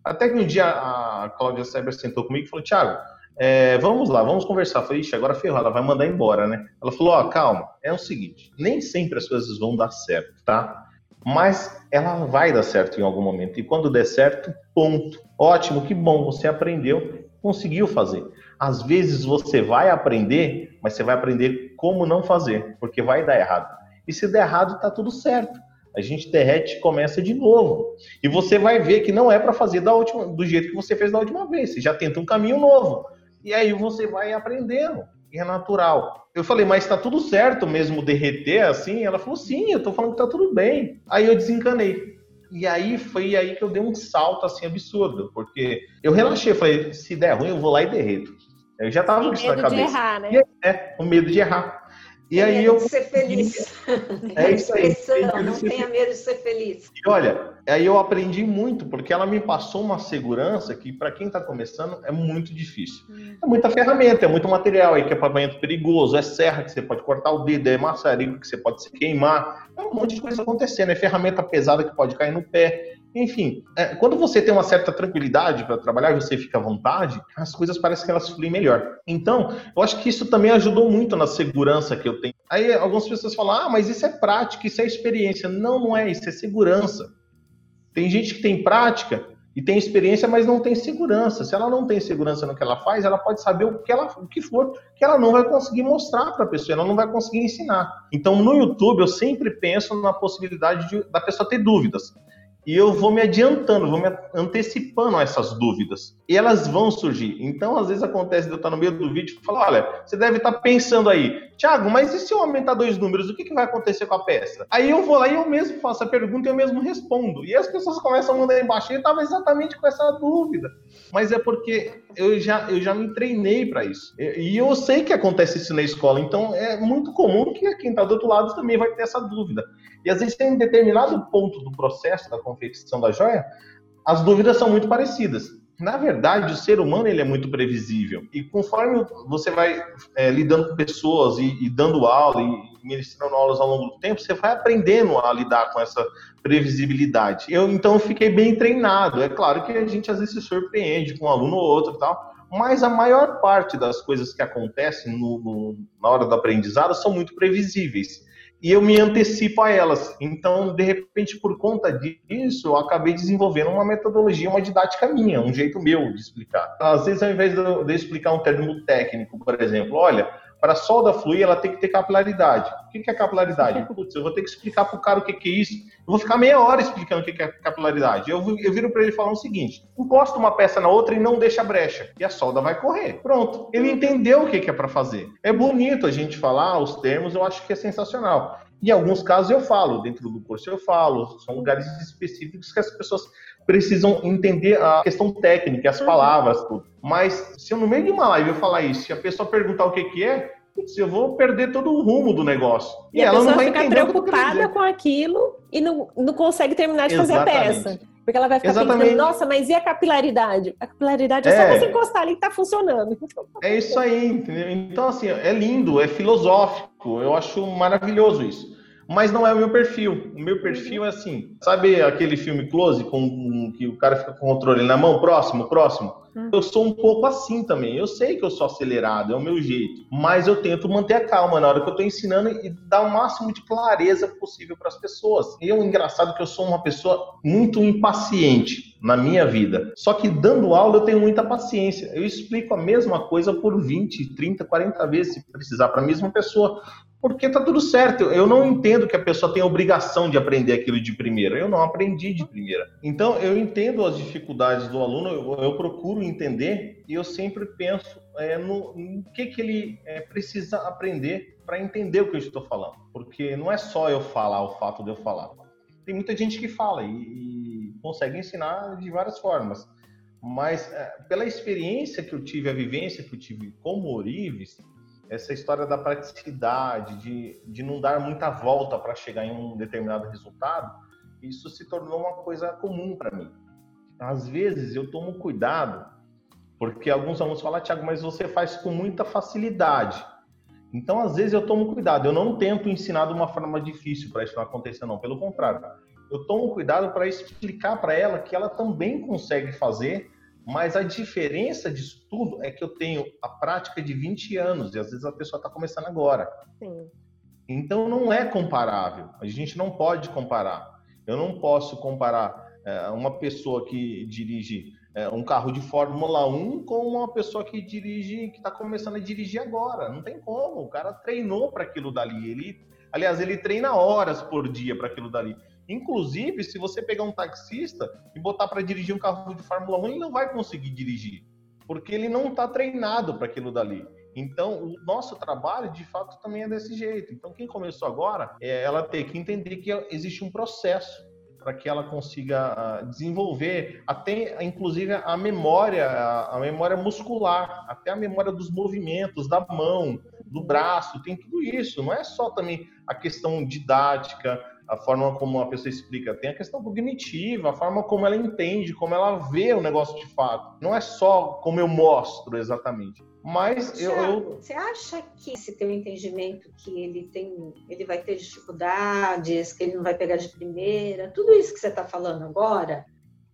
Até que um dia a Cláudia Seber sentou comigo e falou: Tiago, é, vamos lá, vamos conversar. Eu falei, ixi, agora ferrou, ela vai mandar embora, né? Ela falou, ó, oh, calma, é o seguinte, nem sempre as coisas vão dar certo, tá? Mas ela vai dar certo em algum momento. E quando der certo, ponto. Ótimo, que bom, você aprendeu, conseguiu fazer. Às vezes você vai aprender, mas você vai aprender como não fazer, porque vai dar errado. E se der errado, tá tudo certo. A gente derrete e começa de novo. E você vai ver que não é para fazer da última, do jeito que você fez da última vez. Você já tenta um caminho novo. E aí você vai aprendendo. E é natural. Eu falei, mas está tudo certo mesmo derreter assim? Ela falou, sim, eu estou falando que está tudo bem. Aí eu desencanei. E aí foi aí que eu dei um salto assim absurdo, porque eu relaxei, falei, se der ruim eu vou lá e derreto. Eu já tava com isso na cabeça. Medo de errar, né? é, com medo de errar. E aí eu. De ser feliz. É isso aí. Não tenha medo de ser feliz. E olha, aí eu aprendi muito, porque ela me passou uma segurança que, para quem está começando, é muito difícil. Hum. É muita ferramenta, é muito material, é equipamento perigoso, é serra que você pode cortar o dedo, é maçarico que você pode se queimar, é um monte de coisa acontecendo, é ferramenta pesada que pode cair no pé. Enfim, é, quando você tem uma certa tranquilidade para trabalhar você fica à vontade, as coisas parecem que elas fluem melhor. Então, eu acho que isso também ajudou muito na segurança que eu tenho. Aí algumas pessoas falam, ah, mas isso é prática, isso é experiência. Não, não é, isso é segurança. Tem gente que tem prática e tem experiência, mas não tem segurança. Se ela não tem segurança no que ela faz, ela pode saber o que, ela, o que for, que ela não vai conseguir mostrar para a pessoa, ela não vai conseguir ensinar. Então, no YouTube, eu sempre penso na possibilidade de, da pessoa ter dúvidas e eu vou me adiantando, vou me antecipando a essas dúvidas. E elas vão surgir. Então, às vezes acontece de eu estar no meio do vídeo e falar: olha, você deve estar pensando aí, Tiago, mas e se eu aumentar dois números, o que, que vai acontecer com a peça? Aí eu vou lá e eu mesmo faço a pergunta e eu mesmo respondo. E as pessoas começam a mandar embaixo. E eu estava exatamente com essa dúvida. Mas é porque eu já, eu já me treinei para isso. E eu sei que acontece isso na escola. Então, é muito comum que quem está do outro lado também vai ter essa dúvida. E às vezes tem um determinado ponto do processo da confecção da joia, as dúvidas são muito parecidas. Na verdade, o ser humano ele é muito previsível. E conforme você vai é, lidando com pessoas e, e, dando aula e ministrando aulas ao longo do tempo, você vai aprendendo a lidar com essa previsibilidade. Eu então fiquei bem treinado. É claro que a gente às vezes se surpreende com um aluno ou outro tal, mas a maior parte das coisas que acontecem no, no, na hora do aprendizado são muito previsíveis e eu me antecipo a elas. Então, de repente, por conta disso, eu acabei desenvolvendo uma metodologia, uma didática minha, um jeito meu de explicar. Às vezes, ao invés de eu explicar um termo técnico, por exemplo, olha, para a solda fluir, ela tem que ter capilaridade. O que é capilaridade? Putz, eu vou ter que explicar para o cara o que é isso. Eu vou ficar meia hora explicando o que é capilaridade. Eu, eu viro para ele falar o seguinte: encosta uma peça na outra e não deixa brecha. E a solda vai correr. Pronto. Ele entendeu o que é para fazer. É bonito a gente falar os termos, eu acho que é sensacional. Em alguns casos eu falo, dentro do curso eu falo, são lugares específicos que as pessoas precisam entender a questão técnica, as palavras, tudo. Mas se eu no meio de uma live eu falar isso, se a pessoa perguntar o que que é, putz, eu vou perder todo o rumo do negócio. E, e ela não vai ficar preocupada com aquilo e não, não consegue terminar de Exatamente. fazer a peça. Porque ela vai ficar Exatamente. pensando, nossa, mas e a capilaridade? A capilaridade é, É. só você encostar ali que tá funcionando. É isso aí, entendeu? Então, assim, é lindo, é filosófico, eu acho maravilhoso isso. Mas não é o meu perfil. O meu perfil é assim, sabe aquele filme Close, com que o cara fica com o controle na mão, próximo, próximo? Uhum. Eu sou um pouco assim também. Eu sei que eu sou acelerado, é o meu jeito. Mas eu tento manter a calma na hora que eu tô ensinando e dar o máximo de clareza possível para as pessoas. E é um engraçado que eu sou uma pessoa muito impaciente na minha vida. Só que dando aula eu tenho muita paciência. Eu explico a mesma coisa por 20, 30, 40 vezes se precisar para a mesma pessoa. Porque tá tudo certo. Eu não entendo que a pessoa tem a obrigação de aprender aquilo de primeira. Eu não aprendi de primeira. Então, eu entendo as dificuldades do aluno, eu, eu procuro entender e eu sempre penso é, no, no que, que ele é, precisa aprender para entender o que eu estou falando. Porque não é só eu falar o fato de eu falar. Tem muita gente que fala e, e consegue ensinar de várias formas. Mas é, pela experiência que eu tive, a vivência que eu tive como Orives, essa história da praticidade, de, de não dar muita volta para chegar em um determinado resultado, isso se tornou uma coisa comum para mim. Às vezes eu tomo cuidado, porque alguns alunos falam, Tiago, mas você faz com muita facilidade. Então, às vezes eu tomo cuidado. Eu não tento ensinar de uma forma difícil para isso não acontecer, não. Pelo contrário, eu tomo cuidado para explicar para ela que ela também consegue fazer mas a diferença disso tudo é que eu tenho a prática de 20 anos e às vezes a pessoa está começando agora. Sim. Então não é comparável. A gente não pode comparar. Eu não posso comparar é, uma pessoa que dirige é, um carro de Fórmula 1 com uma pessoa que dirige, que está começando a dirigir agora. Não tem como. O cara treinou para aquilo dali. Ele, aliás, ele treina horas por dia para aquilo dali. Inclusive, se você pegar um taxista e botar para dirigir um carro de Fórmula 1, ele não vai conseguir dirigir, porque ele não está treinado para aquilo dali. Então, o nosso trabalho, de fato, também é desse jeito. Então, quem começou agora, é ela ter que entender que existe um processo para que ela consiga desenvolver até, inclusive, a memória, a memória muscular, até a memória dos movimentos da mão, do braço, tem tudo isso. Não é só também a questão didática, a forma como a pessoa explica, tem a questão cognitiva, a forma como ela entende, como ela vê o negócio de fato. Não é só como eu mostro exatamente. Mas eu, eu... Você acha que esse teu entendimento que ele tem, ele vai ter dificuldades, que ele não vai pegar de primeira, tudo isso que você está falando agora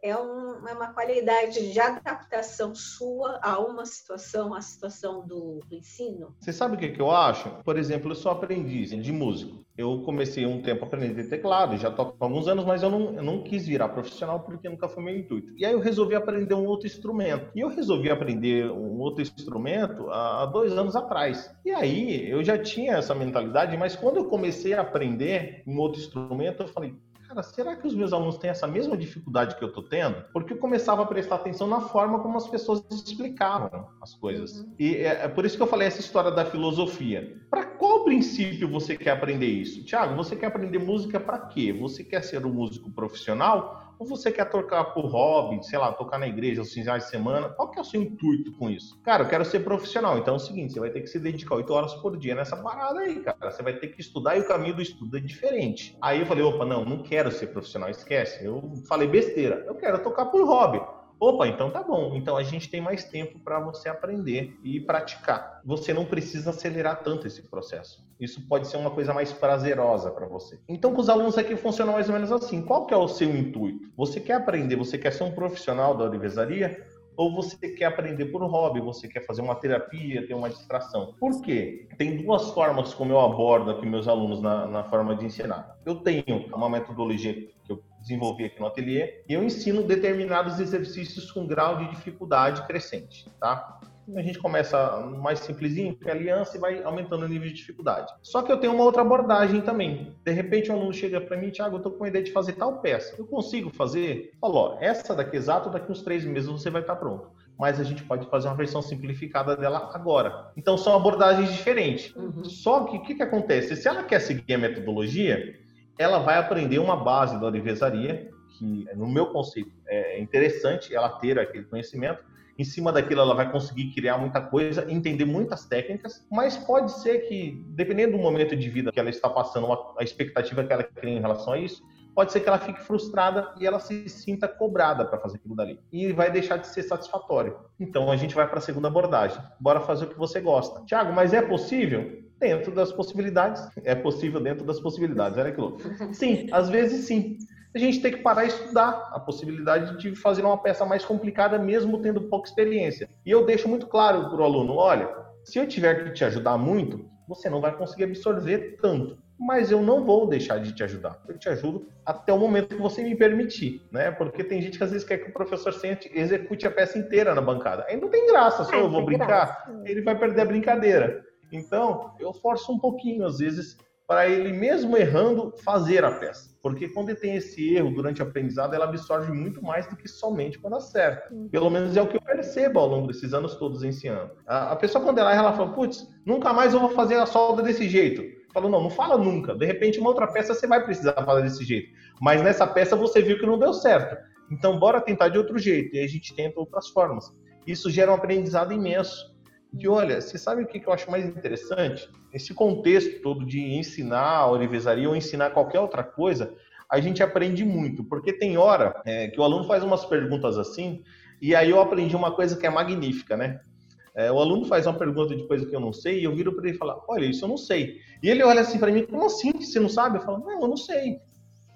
é, um, é, uma qualidade de adaptação sua a uma situação, a situação do, do ensino? Você sabe o que, que eu acho? Por exemplo, eu sou aprendiz de músico. Eu comecei um tempo aprendendo teclado, já toco há alguns anos, mas eu não, eu não quis virar profissional porque nunca foi meu intuito. E aí eu resolvi aprender um outro instrumento. E eu resolvi aprender um outro instrumento há dois anos atrás. E aí eu já tinha essa mentalidade, mas quando eu comecei a aprender um outro instrumento, eu falei, cara, será que os meus alunos têm essa mesma dificuldade que eu estou tendo? Porque eu começava a prestar atenção na forma como as pessoas explicavam as coisas. Uhum. E é, é, por isso que eu falei essa história da filosofia. Para qual princípio você quer aprender isso? Tiago, você quer aprender música para quê? Você quer ser um músico profissional? Ou você quer tocar por hobby, sei lá, tocar na igreja aos finais de semana? Qual que é o seu intuito com isso? Cara, eu quero ser profissional. Então é o seguinte, você vai ter que se dedicar oito horas por dia nessa parada aí, cara. Você vai ter que estudar e o caminho do estudo é diferente. Aí eu falei, opa, não, não quero ser profissional, esquece. Eu falei besteira. Eu quero tocar por hobby. Opa, então tá bom. Então a gente tem mais tempo para você aprender e praticar. Você não precisa acelerar tanto esse processo. Isso pode ser uma coisa mais prazerosa para você. Então, com os alunos aqui funciona mais ou menos assim. Qual que é o seu intuito? Você quer aprender, você quer ser um profissional da orivesaria? Ou você quer aprender por hobby, você quer fazer uma terapia, ter uma distração. Por quê? Tem duas formas como eu abordo aqui meus alunos na, na forma de ensinar. Eu tenho uma metodologia que eu desenvolvi aqui no ateliê e eu ensino determinados exercícios com grau de dificuldade crescente, tá? A gente começa mais simplesinho, que é aliança, e vai aumentando o nível de dificuldade. Só que eu tenho uma outra abordagem também. De repente, um aluno chega para mim, Thiago, eu estou com a ideia de fazer tal peça. Eu consigo fazer? Falou, essa daqui exato, daqui uns três meses você vai estar pronto. Mas a gente pode fazer uma versão simplificada dela agora. Então, são abordagens diferentes. Uhum. Só que o que, que acontece? Se ela quer seguir a metodologia, ela vai aprender uma base da orivesaria, que no meu conceito é interessante ela ter aquele conhecimento. Em cima daquilo ela vai conseguir criar muita coisa, entender muitas técnicas, mas pode ser que, dependendo do momento de vida que ela está passando, a expectativa que ela cria em relação a isso, pode ser que ela fique frustrada e ela se sinta cobrada para fazer aquilo dali. E vai deixar de ser satisfatório. Então a gente vai para a segunda abordagem. Bora fazer o que você gosta. Tiago, mas é possível? Dentro das possibilidades. É possível dentro das possibilidades. Que louco. Sim, às vezes sim. A gente tem que parar e estudar a possibilidade de fazer uma peça mais complicada, mesmo tendo pouca experiência. E eu deixo muito claro para o aluno: olha, se eu tiver que te ajudar muito, você não vai conseguir absorver tanto mas eu não vou deixar de te ajudar. Eu te ajudo até o momento que você me permitir, né? Porque tem gente que às vezes quer que o professor sente, execute a peça inteira na bancada. Aí não tem graça, só eu vou brincar, ele vai perder a brincadeira. Então, eu forço um pouquinho às vezes para ele mesmo errando fazer a peça. Porque quando ele tem esse erro durante o aprendizado, ela absorve muito mais do que somente quando acerta. Pelo menos é o que eu percebo ao longo desses anos todos ensinando. A, a pessoa quando ela erra, ela fala, putz, nunca mais eu vou fazer a solda desse jeito falou, não, não fala nunca. De repente, uma outra peça você vai precisar falar desse jeito. Mas nessa peça você viu que não deu certo. Então, bora tentar de outro jeito. E a gente tenta outras formas. Isso gera um aprendizado imenso. E olha, você sabe o que eu acho mais interessante? Esse contexto todo de ensinar orivesaria ou ensinar qualquer outra coisa, a gente aprende muito. Porque tem hora é, que o aluno faz umas perguntas assim, e aí eu aprendi uma coisa que é magnífica, né? É, o aluno faz uma pergunta de coisa que eu não sei e eu viro para ele e falo, olha, isso eu não sei. E ele olha assim para mim, como assim você não sabe? Eu falo, não, eu não sei.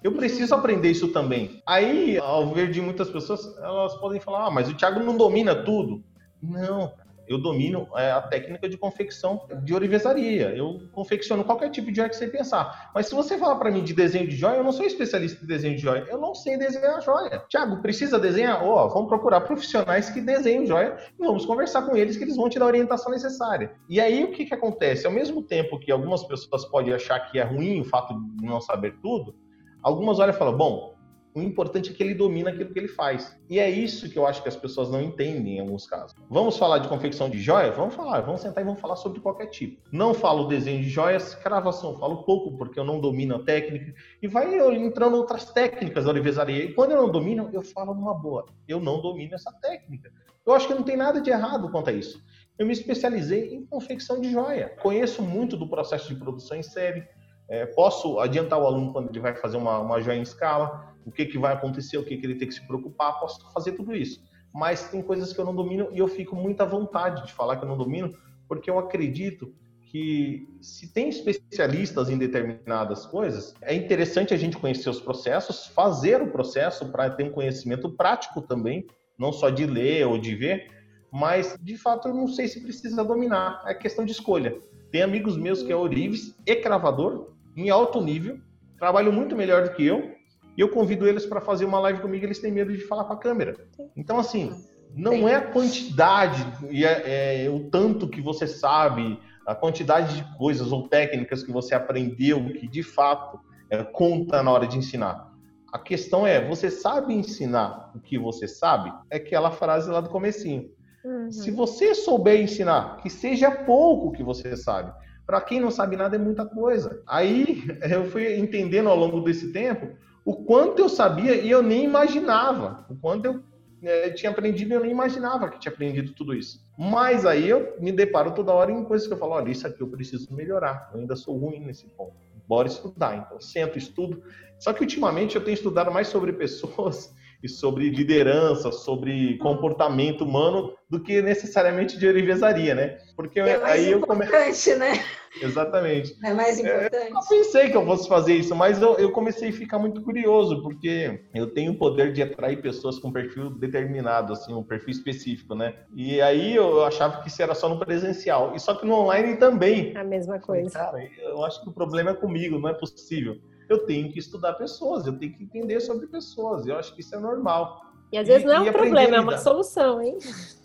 Eu preciso aprender isso também. Aí, ao ver de muitas pessoas, elas podem falar, ah, mas o Thiago não domina tudo. Não, eu domino é, a técnica de confecção de orivesaria. Eu confecciono qualquer tipo de joia que você pensar. Mas se você falar para mim de desenho de joia, eu não sou especialista em desenho de joia. Eu não sei desenhar joia. Tiago, precisa desenhar? Oh, vamos procurar profissionais que desenham joia e vamos conversar com eles que eles vão te dar a orientação necessária. E aí o que, que acontece? Ao mesmo tempo que algumas pessoas podem achar que é ruim o fato de não saber tudo, algumas olham e falam, bom, o importante é que ele domina aquilo que ele faz. E é isso que eu acho que as pessoas não entendem em alguns casos. Vamos falar de confecção de joia? Vamos falar, vamos sentar e vamos falar sobre qualquer tipo. Não falo desenho de joias, cravação, falo pouco porque eu não domino a técnica. E vai entrando outras técnicas da orivesaria. E quando eu não domino, eu falo numa boa. Eu não domino essa técnica. Eu acho que não tem nada de errado quanto a isso. Eu me especializei em confecção de joia. Conheço muito do processo de produção em série. É, posso adiantar o aluno quando ele vai fazer uma, uma joia em escala o que, que vai acontecer, o que, que ele tem que se preocupar, posso fazer tudo isso. Mas tem coisas que eu não domino e eu fico muito à vontade de falar que eu não domino, porque eu acredito que se tem especialistas em determinadas coisas, é interessante a gente conhecer os processos, fazer o processo para ter um conhecimento prático também, não só de ler ou de ver, mas de fato eu não sei se precisa dominar, é questão de escolha. Tem amigos meus que é orives e cravador em alto nível, trabalham muito melhor do que eu, e eu convido eles para fazer uma live comigo, eles têm medo de falar com a câmera. Então, assim, não é a quantidade e é, é, o tanto que você sabe, a quantidade de coisas ou técnicas que você aprendeu que de fato é, conta na hora de ensinar. A questão é, você sabe ensinar o que você sabe? É aquela frase lá do comecinho. Uhum. Se você souber ensinar, que seja pouco que você sabe. Para quem não sabe nada é muita coisa. Aí eu fui entendendo ao longo desse tempo o quanto eu sabia e eu nem imaginava. O quanto eu é, tinha aprendido e eu nem imaginava que tinha aprendido tudo isso. Mas aí eu me deparo toda hora em coisas que eu falo, olha, isso aqui eu preciso melhorar. Eu ainda sou ruim nesse ponto. Bora estudar. Então, sento, estudo. Só que ultimamente eu tenho estudado mais sobre pessoas e sobre liderança, sobre comportamento humano, do que necessariamente de orivesaria, né? Porque é mais aí importante, eu come... né? Exatamente. É mais importante. É, eu pensei que eu fosse fazer isso, mas eu, eu comecei a ficar muito curioso, porque eu tenho o poder de atrair pessoas com perfil determinado, assim, um perfil específico, né? E aí eu achava que isso era só no presencial. E só que no online também. A mesma coisa. Cara, eu acho que o problema é comigo, não é possível eu tenho que estudar pessoas, eu tenho que entender sobre pessoas. Eu acho que isso é normal. E às vezes e, não é um problema, é uma solução, hein?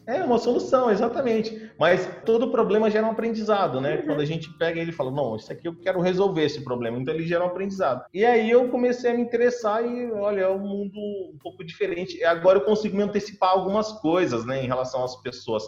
É uma solução, exatamente. Mas todo problema gera um aprendizado, né? Uhum. Quando a gente pega ele e fala, não, isso aqui eu quero resolver esse problema, então ele gera um aprendizado. E aí eu comecei a me interessar e, olha, é um mundo um pouco diferente. Agora eu consigo me antecipar algumas coisas, né, em relação às pessoas.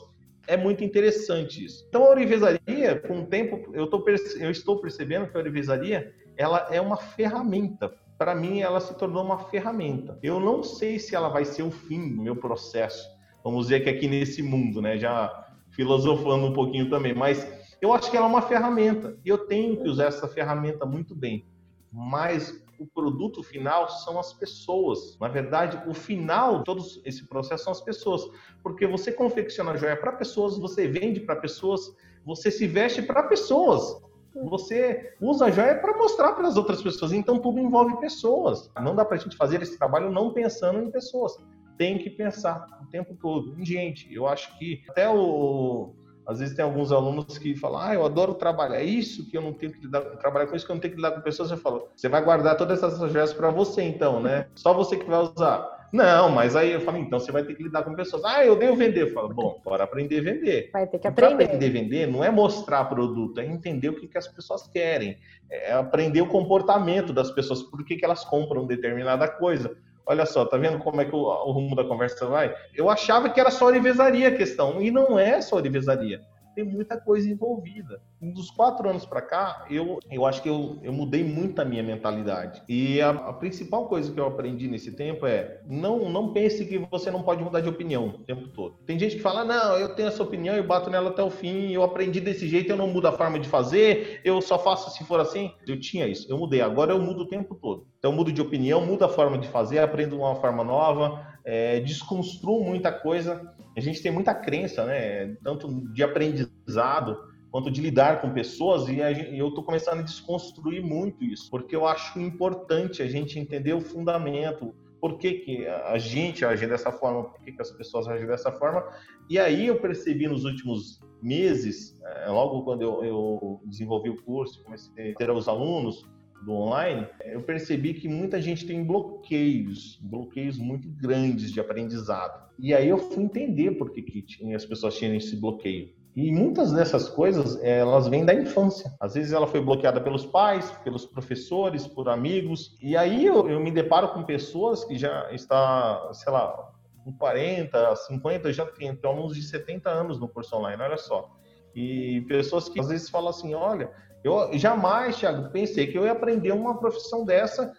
É muito interessante isso. Então a orivesaria, com o tempo, eu, tô, eu estou percebendo que a orivesaria ela é uma ferramenta. Para mim, ela se tornou uma ferramenta. Eu não sei se ela vai ser o fim do meu processo. Vamos dizer que aqui nesse mundo, né? Já filosofando um pouquinho também, mas eu acho que ela é uma ferramenta e eu tenho que usar essa ferramenta muito bem. Mas o produto final são as pessoas. Na verdade, o final de todo esse processo são as pessoas. Porque você confecciona joia para pessoas, você vende para pessoas, você se veste para pessoas. Você usa a joia para mostrar para as outras pessoas. Então, tudo envolve pessoas. Não dá para a gente fazer esse trabalho não pensando em pessoas. Tem que pensar o tempo todo em gente. Eu acho que até o. Às vezes tem alguns alunos que falam, ah, eu adoro trabalhar é isso, que eu não tenho que lidar, trabalhar com isso, que eu não tenho que lidar com pessoas. Eu falo, você vai guardar todas essas joias para você, então, né? Só você que vai usar. Não, mas aí eu falo, então você vai ter que lidar com pessoas. Ah, eu devo vender. Eu falo, bom, bora aprender a vender. Vai ter que aprender. Para aprender a vender não é mostrar produto, é entender o que, que as pessoas querem. É aprender o comportamento das pessoas, por que, que elas compram determinada coisa. Olha só, tá vendo como é que o, o rumo da conversa vai? Eu achava que era só orivesaria a questão, e não é só orivesaria tem muita coisa envolvida. Dos quatro anos para cá, eu, eu acho que eu, eu mudei muito a minha mentalidade. E a, a, principal coisa que eu aprendi nesse tempo é não, não pense que você não pode mudar de opinião o tempo todo. Tem gente que fala, não, eu tenho essa opinião, eu bato nela até o fim, eu aprendi desse jeito, eu não mudo a forma de fazer, eu só faço se for assim. Eu tinha isso, eu mudei. Agora eu mudo o tempo todo. Então eu mudo de opinião, mudo a forma de fazer, aprendo uma forma nova, é, desconstruo muita coisa. A gente tem muita crença, né? Tanto de aprendizado quanto de lidar com pessoas e, gente, eu estou começando a desconstruir muito isso, porque eu acho importante a gente entender o fundamento, por que, que a gente age dessa forma, por que, que as pessoas agem dessa forma. E aí eu percebi nos últimos meses, é, logo quando eu, eu desenvolvi o curso, comecei a ter os alunos, do online, eu percebi que muita gente tem bloqueios, bloqueios muito grandes de aprendizado. E aí eu fui entender por que, que as pessoas tinham esse bloqueio. E muitas dessas coisas, elas vêm da infância. Às vezes ela foi bloqueada pelos pais, pelos professores, por amigos. E aí eu, eu me deparo com pessoas que já está, sei lá, com 40, 50, já tem alunos de 70 anos no curso online, olha só. E pessoas que às vezes falam assim, olha, eu jamais, Thiago, pensei que eu ia aprender uma profissão dessa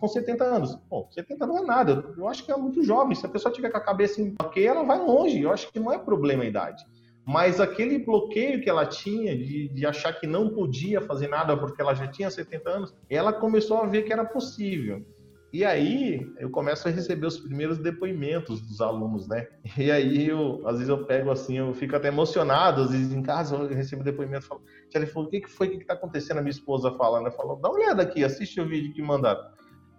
com 70 anos. Pô, 70 não é nada. Eu acho que é muito jovem. Se a pessoa tiver com a cabeça em bloqueio, ela vai longe. Eu acho que não é problema a idade. Mas aquele bloqueio que ela tinha de, de achar que não podia fazer nada porque ela já tinha 70 anos, ela começou a ver que era possível. E aí eu começo a receber os primeiros depoimentos dos alunos, né? E aí eu, às vezes eu pego assim, eu fico até emocionado, às vezes em casa eu recebo depoimento, falo, ele falou, o que, que foi, o que está acontecendo? A minha esposa falando, ela falou, dá uma olhada aqui, assiste o vídeo que mandaram.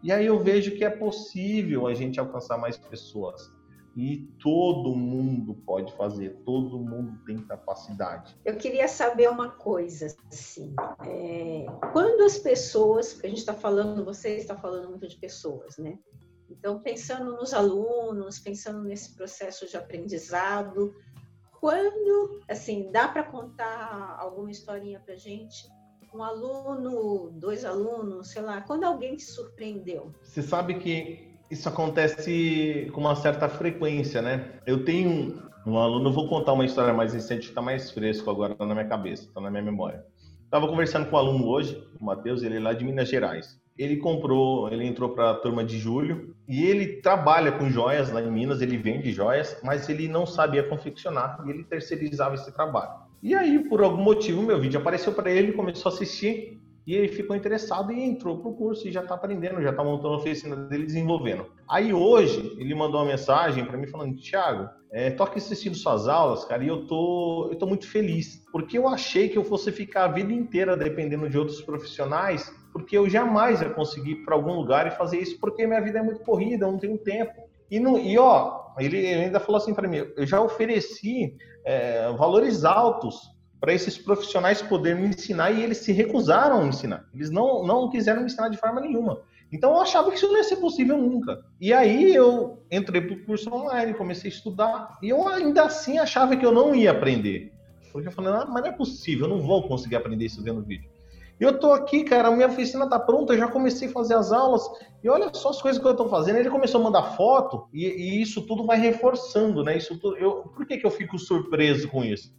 E aí eu vejo que é possível a gente alcançar mais pessoas. E todo mundo pode fazer, todo mundo tem capacidade. Eu queria saber uma coisa, assim, é, quando as pessoas, porque a gente está falando, você está falando muito de pessoas, né? Então, pensando nos alunos, pensando nesse processo de aprendizado, quando, assim, dá para contar alguma historinha para gente? Um aluno, dois alunos, sei lá, quando alguém te surpreendeu? Você sabe que isso acontece com uma certa frequência, né? Eu tenho um aluno, vou contar uma história mais recente, que está mais fresco agora na minha cabeça, está na minha memória. Estava conversando com um aluno hoje, o Matheus, ele é lá de Minas Gerais. Ele comprou, ele entrou para a turma de julho e ele trabalha com joias lá em Minas, ele vende joias, mas ele não sabia confeccionar e ele terceirizava esse trabalho. E aí, por algum motivo, meu vídeo apareceu para ele, começou a assistir e ele ficou interessado e entrou pro curso e já está aprendendo, já está montando a oficina dele, desenvolvendo. Aí hoje ele mandou uma mensagem para mim falando: Thiago, é, aqui assistindo suas aulas, cara, e eu tô, eu tô muito feliz, porque eu achei que eu fosse ficar a vida inteira dependendo de outros profissionais, porque eu jamais ia conseguir ir para algum lugar e fazer isso, porque minha vida é muito corrida, eu não tenho tempo. E, no, e ó, ele ainda falou assim para mim: eu já ofereci é, valores altos para esses profissionais poderem me ensinar e eles se recusaram a ensinar. Eles não, não quiseram me ensinar de forma nenhuma. Então eu achava que isso não ia ser possível nunca. E aí eu entrei para o curso online, comecei a estudar e eu ainda assim achava que eu não ia aprender. Porque eu falei, ah, mas não é possível, eu não vou conseguir aprender isso vendo vídeo. E eu tô aqui, cara, a minha oficina tá pronta, eu já comecei a fazer as aulas, e olha só as coisas que eu tô fazendo. Ele começou a mandar foto, e, e isso tudo vai reforçando, né? Isso tudo, eu, por que, que eu fico surpreso com isso?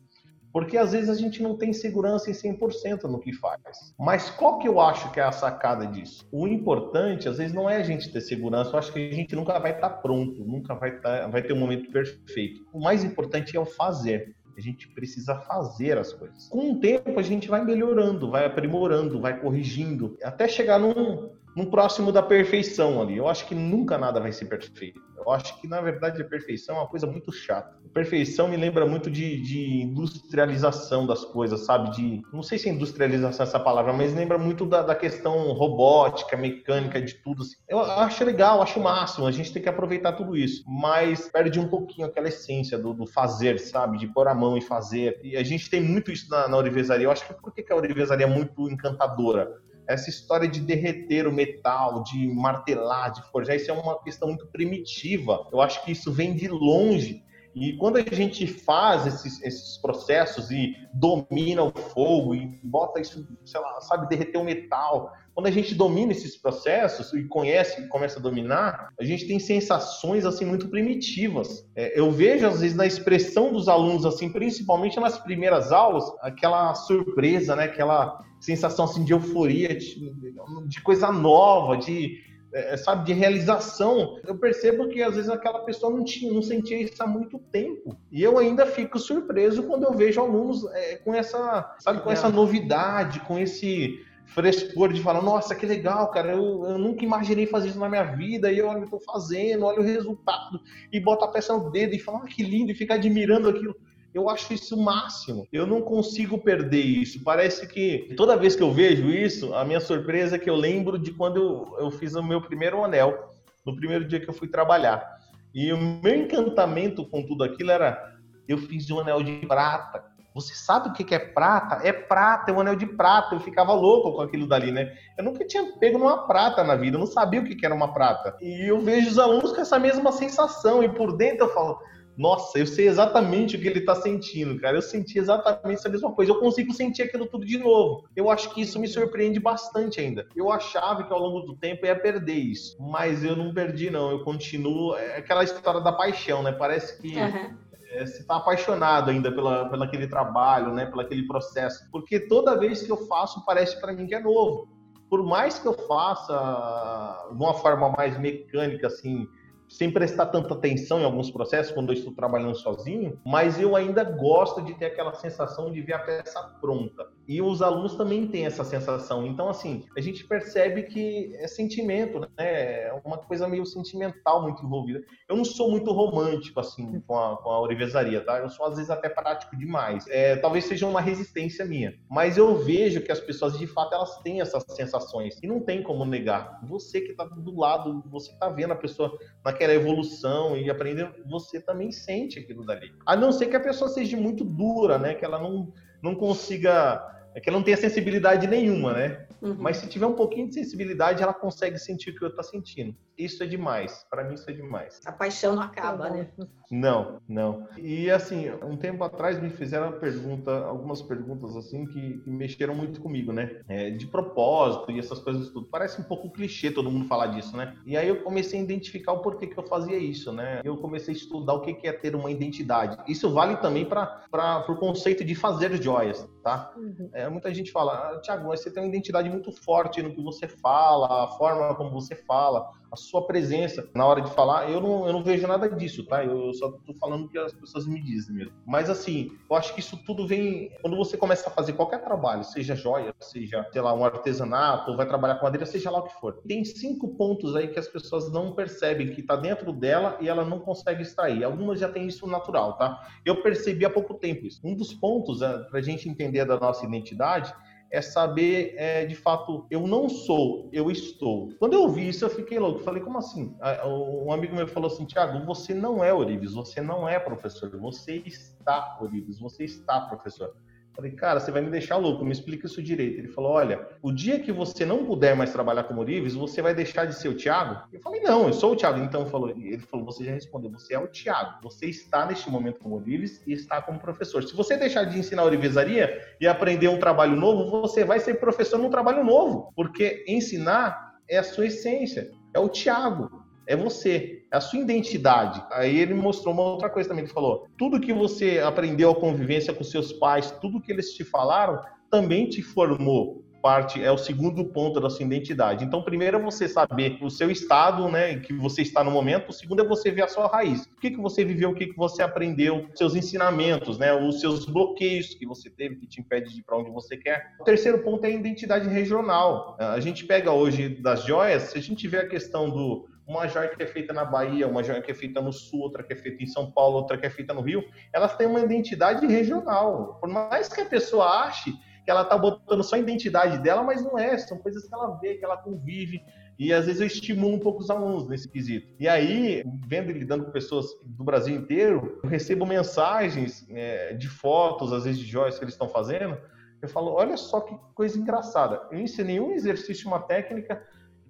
Porque às vezes a gente não tem segurança em 100% no que faz. Mas qual que eu acho que é a sacada disso? O importante, às vezes, não é a gente ter segurança. Eu acho que a gente nunca vai estar pronto, nunca vai, estar, vai ter um momento perfeito. O mais importante é o fazer. A gente precisa fazer as coisas. Com o tempo, a gente vai melhorando, vai aprimorando, vai corrigindo, até chegar num, num próximo da perfeição ali. Eu acho que nunca nada vai ser perfeito. Eu acho que, na verdade, a perfeição é uma coisa muito chata. A perfeição me lembra muito de, de industrialização das coisas, sabe? De, não sei se é industrialização essa palavra, mas lembra muito da, da questão robótica, mecânica, de tudo. Assim. Eu acho legal, acho o máximo. A gente tem que aproveitar tudo isso. Mas perde um pouquinho aquela essência do, do fazer, sabe? De pôr a mão e fazer. E a gente tem muito isso na, na orivesaria. Eu acho que por que, que a orivesaria é muito encantadora? Essa história de derreter o metal, de martelar, de forjar, isso é uma questão muito primitiva. Eu acho que isso vem de longe. E quando a gente faz esses, esses processos e domina o fogo e bota isso, sei lá, sabe, derreter o metal, quando a gente domina esses processos e conhece e começa a dominar, a gente tem sensações assim muito primitivas. É, eu vejo às vezes na expressão dos alunos assim, principalmente nas primeiras aulas, aquela surpresa, né, aquela sensação assim de euforia, de, de coisa nova, de é, sabe, de realização. Eu percebo que às vezes aquela pessoa não tinha, não sentia isso há muito tempo. E eu ainda fico surpreso quando eu vejo alunos é, com essa, sabe, com essa novidade, com esse frescor de falar, nossa, que legal, cara, eu, eu nunca imaginei fazer isso na minha vida, e olha, eu estou fazendo, olha o resultado, e bota a peça no dedo e fala, ah, que lindo, e fica admirando aquilo. Eu acho isso o máximo. Eu não consigo perder isso. Parece que toda vez que eu vejo isso, a minha surpresa é que eu lembro de quando eu, eu fiz o meu primeiro anel, no primeiro dia que eu fui trabalhar. E o meu encantamento com tudo aquilo era: eu fiz um anel de prata. Você sabe o que é prata? É prata, é um anel de prata. Eu ficava louco com aquilo dali, né? Eu nunca tinha pego numa prata na vida, eu não sabia o que era uma prata. E eu vejo os alunos com essa mesma sensação, e por dentro eu falo, nossa, eu sei exatamente o que ele está sentindo, cara. Eu senti exatamente essa mesma coisa. Eu consigo sentir aquilo tudo de novo. Eu acho que isso me surpreende bastante ainda. Eu achava que ao longo do tempo ia perder isso, mas eu não perdi, não. Eu continuo. É aquela história da paixão, né? Parece que. Uhum é, você está apaixonado ainda pela, pelo aquele trabalho, né, pelo aquele processo, porque toda vez que eu faço parece para mim que é novo. Por mais que eu faça de uma forma mais mecânica, assim, sem prestar tanta atenção em alguns processos quando eu estou trabalhando sozinho, mas eu ainda gosto de ter aquela sensação de ver a peça pronta. E os alunos também têm essa sensação. Então, assim, a gente percebe que é sentimento, né? É uma coisa meio sentimental muito envolvida. Eu não sou muito romântico, assim, com a, com a orivesaria, tá? Eu sou, às vezes, até prático demais. É, talvez seja uma resistência minha. Mas eu vejo que as pessoas, de fato, elas têm essas sensações. E não tem como negar. Você que está do lado, você está vendo a pessoa naquela evolução e aprendendo, você também sente aquilo dali. A não ser que a pessoa seja muito dura, né? Que ela não, não consiga é que ela não tem sensibilidade nenhuma, né? Uhum. Mas se tiver um pouquinho de sensibilidade, ela consegue sentir o que eu estou sentindo. Isso é demais. Para mim, isso é demais. A paixão não acaba, né? Não, não. E assim, um tempo atrás me fizeram pergunta, algumas perguntas assim que, que mexeram muito comigo, né? É, de propósito e essas coisas tudo. Parece um pouco clichê todo mundo falar disso, né? E aí eu comecei a identificar o porquê que eu fazia isso, né? Eu comecei a estudar o que é ter uma identidade. Isso vale também para o conceito de fazer joias, tá? Uhum. É, muita gente fala, ah, Tiago, você tem uma identidade muito forte no que você fala, a forma como você fala, a sua presença na hora de falar. Eu não, eu não vejo nada disso, tá? Eu só tô falando o que as pessoas me dizem mesmo. Mas assim, eu acho que isso tudo vem quando você começa a fazer qualquer trabalho, seja joia, seja, sei lá, um artesanato, vai trabalhar com madeira, seja lá o que for. Tem cinco pontos aí que as pessoas não percebem que tá dentro dela e ela não consegue extrair. Algumas já têm isso natural, tá? Eu percebi há pouco tempo isso. Um dos pontos, é, pra gente entender da nossa identidade, é saber, é, de fato, eu não sou, eu estou. Quando eu ouvi isso, eu fiquei louco. Falei, como assim? Um amigo meu falou assim, Tiago, você não é Orives, você não é professor, você está Orives, você está professor. Falei, cara, você vai me deixar louco, me explica isso direito. Ele falou, olha, o dia que você não puder mais trabalhar como Orives, você vai deixar de ser o Thiago? Eu falei, não, eu sou o Thiago. Então falou, ele falou, você já respondeu, você é o Thiago. Você está neste momento como Orives e está como professor. Se você deixar de ensinar orivesaria e aprender um trabalho novo, você vai ser professor num trabalho novo, porque ensinar é a sua essência, é o Thiago é você, é a sua identidade. Aí ele mostrou uma outra coisa também, ele falou, tudo que você aprendeu a convivência com seus pais, tudo que eles te falaram, também te formou. parte, é o segundo ponto da sua identidade. Então, primeiro é você saber o seu estado, né, que você está no momento. O segundo é você ver a sua raiz. O que, que você viveu, o que, que você aprendeu, seus ensinamentos, né, os seus bloqueios que você teve que te impede de ir para onde você quer. O terceiro ponto é a identidade regional. A gente pega hoje das joias, se a gente vê a questão do uma joia que é feita na Bahia, uma joia que é feita no Sul, outra que é feita em São Paulo, outra que é feita no Rio, elas têm uma identidade regional. Por mais que a pessoa ache que ela está botando só a identidade dela, mas não é, são coisas que ela vê, que ela convive, e às vezes eu estimulo um pouco os alunos nesse quesito. E aí, vendo e lidando com pessoas do Brasil inteiro, eu recebo mensagens é, de fotos, às vezes de joias que eles estão fazendo, eu falo, olha só que coisa engraçada, eu ensinei um exercício, uma técnica,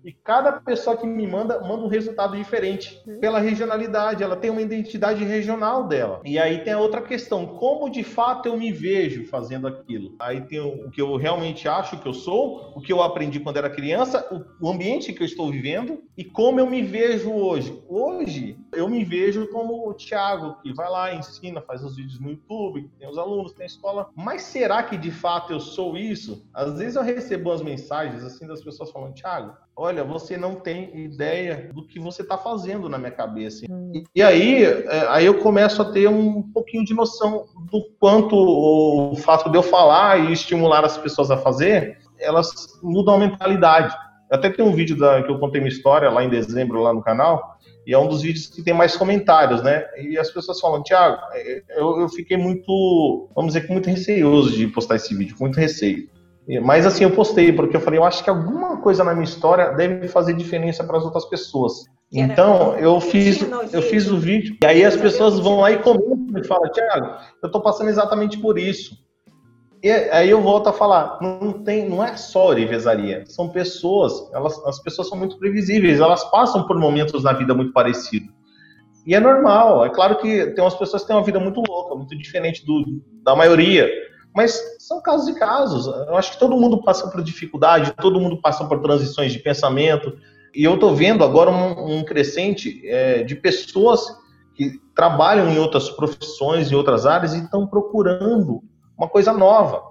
e cada pessoa que me manda, manda um resultado diferente uhum. pela regionalidade. Ela tem uma identidade regional dela. E aí tem a outra questão: como de fato eu me vejo fazendo aquilo? Aí tem o que eu realmente acho que eu sou, o que eu aprendi quando era criança, o ambiente que eu estou vivendo e como eu me vejo hoje. Hoje, eu me vejo como o Thiago, que vai lá, ensina, faz os vídeos no YouTube, tem os alunos, tem a escola. Mas será que de fato eu sou isso? Às vezes eu recebo as mensagens assim das pessoas falando: Thiago, olha, você não tem ideia do que você está fazendo na minha cabeça. Hum. E, aí, é, aí eu começo a ter um pouquinho de noção do quanto o fato de eu falar e estimular as pessoas a fazer, elas mudam a mentalidade. Até tem um vídeo da, que eu contei minha história lá em dezembro, lá no canal, e é um dos vídeos que tem mais comentários, né? E as pessoas falam, Tiago, é, eu, eu fiquei muito, vamos dizer, muito receoso de postar esse vídeo, com muito receio. Mas assim, eu postei, porque eu falei, eu acho que alguma coisa na minha história deve fazer diferença para as outras pessoas. Então, eu fiz, eu fiz o vídeo, e aí as pessoas vão lá e comentam e falam, Tiago, eu estou passando exatamente por isso. E aí eu volto a falar, não tem, não é só orivesaria, são pessoas, elas, as pessoas são muito previsíveis, elas passam por momentos na vida muito parecidos. E é normal, é claro que tem umas pessoas que têm uma vida muito louca, muito diferente do, da maioria, mas são casos e casos. Eu acho que todo mundo passa por dificuldade, todo mundo passa por transições de pensamento. E eu estou vendo agora um, um crescente é, de pessoas que trabalham em outras profissões, em outras áreas, e estão procurando uma coisa nova.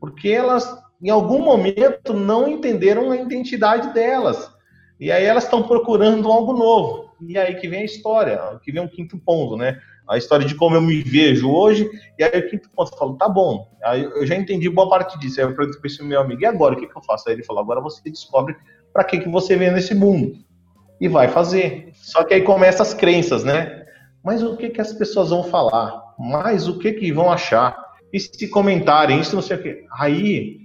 Porque elas, em algum momento, não entenderam a identidade delas. E aí elas estão procurando algo novo. E aí que vem a história, que vem um quinto ponto, né? A história de como eu me vejo hoje, e aí o quinto ponto eu falo, tá bom, aí eu já entendi boa parte disso, aí eu pergunto para esse meu amigo, e agora, o que, que eu faço? Aí ele falou, agora você descobre para que, que você vem nesse mundo, e vai fazer. Só que aí começam as crenças, né? Mas o que, que as pessoas vão falar? Mas o que, que vão achar? E se comentarem, isso não sei o quê. Aí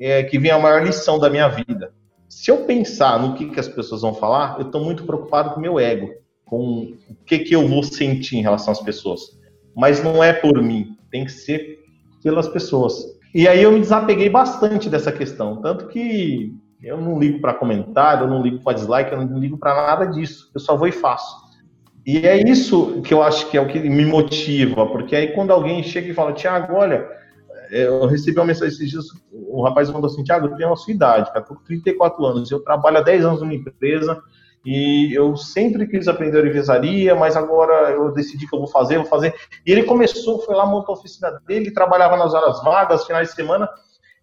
é que vem a maior lição da minha vida. Se eu pensar no que, que as pessoas vão falar, eu estou muito preocupado com o meu ego com o que, que eu vou sentir em relação às pessoas. Mas não é por mim, tem que ser pelas pessoas. E aí eu me desapeguei bastante dessa questão, tanto que eu não ligo para comentário, eu não ligo para dislike, eu não ligo para nada disso. Eu só vou e faço. E é isso que eu acho que é o que me motiva, porque aí quando alguém chega e fala, Tiago, olha, eu recebi uma mensagem esses dias, o rapaz mandou assim, Tiago, eu tenho a sua idade, cara, tô com 34 anos, eu trabalho há 10 anos numa empresa, e eu sempre quis aprender orivesaria, mas agora eu decidi que eu vou fazer, vou fazer. E ele começou, foi lá, montou a oficina dele, trabalhava nas horas vagas, finais de semana,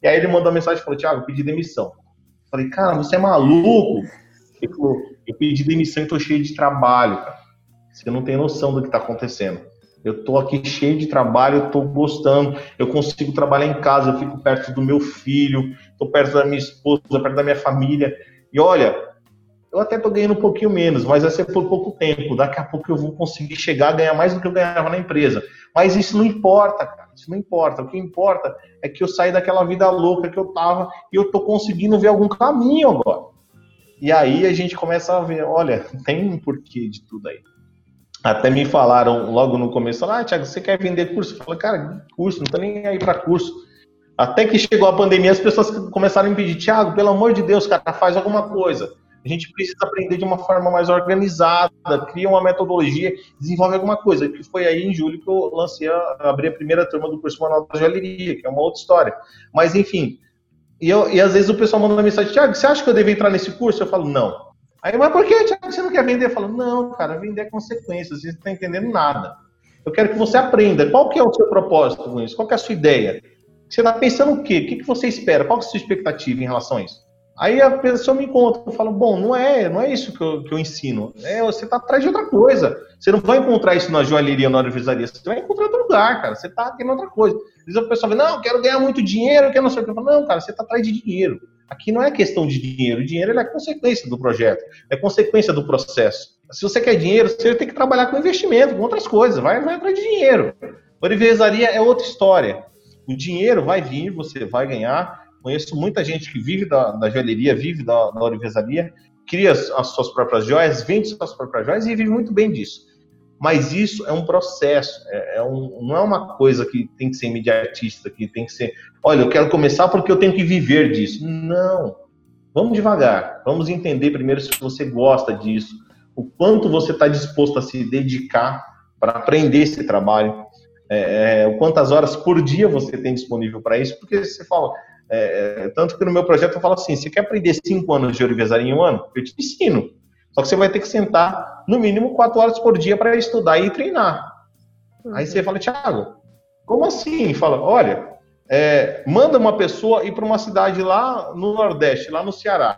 e aí ele mandou uma mensagem e falou, Thiago, eu pedi demissão. falei, cara, você é maluco? Ele falou, eu pedi demissão e tô cheio de trabalho, cara. Você não tem noção do que está acontecendo. Eu tô aqui cheio de trabalho, eu tô gostando, eu consigo trabalhar em casa, eu fico perto do meu filho, tô perto da minha esposa, perto da minha família. E olha, eu até tô ganhando um pouquinho menos, mas vai ser por pouco tempo. Daqui a pouco eu vou conseguir chegar a ganhar mais do que eu ganhava na empresa. Mas isso não importa, cara. Isso não importa. O que importa é que eu saí daquela vida louca que eu tava e eu tô conseguindo ver algum caminho agora. E aí a gente começa a ver, olha, tem um porquê de tudo aí. Até me falaram logo no começo, ah, Thiago, você quer vender curso? Eu falei, cara, curso, não tô nem aí para curso. Até que chegou a pandemia, as pessoas começaram a me pedir, Thiago, pelo amor de Deus, cara, faz alguma coisa. A gente precisa aprender de uma forma mais organizada, cria uma metodologia, desenvolve alguma coisa. Que foi aí em julho que eu lancei, a, abri a primeira turma do curso Manual da Joalheria, que é uma outra história. Mas enfim, e, eu, e às vezes o pessoal manda mensagem, Tiago, você acha que eu devo entrar nesse curso? Eu falo, não. Aí, mas por que, Tiago, você não quer vender? Eu falo, não, cara, vender é consequência, você não está entendendo nada. Eu quero que você aprenda. Qual que é o seu propósito com isso? Qual que é a sua ideia? Você está pensando o quê? O que, que você espera? Qual é a sua expectativa em relação a isso? Aí a pessoa me conta, eu falo, bom, não é, não é isso que eu, que eu ensino. É, você está atrás de outra coisa. Você não vai encontrar isso na joalheria, na orivesaria. Você vai encontrar outro lugar, cara. Você está querendo outra coisa. Às vezes a pessoa fala, não, quero ganhar muito dinheiro, quero não sei o que. Eu falo, não, cara, você está atrás de dinheiro. Aqui não é questão de dinheiro. O dinheiro é consequência do projeto, é consequência do processo. Se você quer dinheiro, você tem que trabalhar com investimento, com outras coisas. Vai, vai atrás de dinheiro. Orivesaria é outra história. O dinheiro vai vir, você vai ganhar. Conheço muita gente que vive da, da joalheria, vive da, da orivesaria, cria as, as suas próprias joias, vende suas próprias joias e vive muito bem disso. Mas isso é um processo, é, é um, não é uma coisa que tem que ser imediatista, que tem que ser, olha, eu quero começar porque eu tenho que viver disso. Não. Vamos devagar. Vamos entender primeiro se você gosta disso, o quanto você está disposto a se dedicar para aprender esse trabalho, é, é, quantas horas por dia você tem disponível para isso, porque você fala, é, é, tanto que no meu projeto eu falo assim, você quer aprender cinco anos de orivesaria em um ano? Eu te ensino. Só que você vai ter que sentar no mínimo quatro horas por dia para estudar e treinar. Uhum. Aí você fala, Thiago, como assim? Fala, olha, é, manda uma pessoa ir para uma cidade lá no Nordeste, lá no Ceará,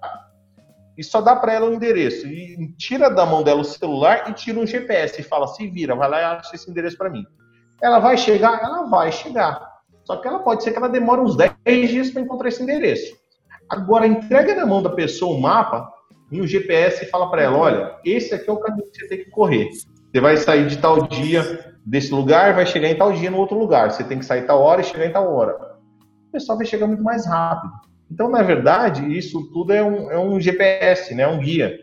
e só dá para ela o endereço. E tira da mão dela o celular e tira um GPS e fala, se vira, vai lá e acha esse endereço para mim. Ela vai chegar? Ela vai chegar. Só que ela pode ser que ela demore uns 10 dias para encontrar esse endereço. Agora, entrega na mão da pessoa o mapa e o GPS e fala para ela: olha, esse aqui é o caminho que você tem que correr. Você vai sair de tal dia desse lugar, vai chegar em tal dia no outro lugar. Você tem que sair tal hora e chegar em tal hora. O pessoal vai chegar muito mais rápido. Então, na verdade, isso tudo é um, é um GPS, né? um guia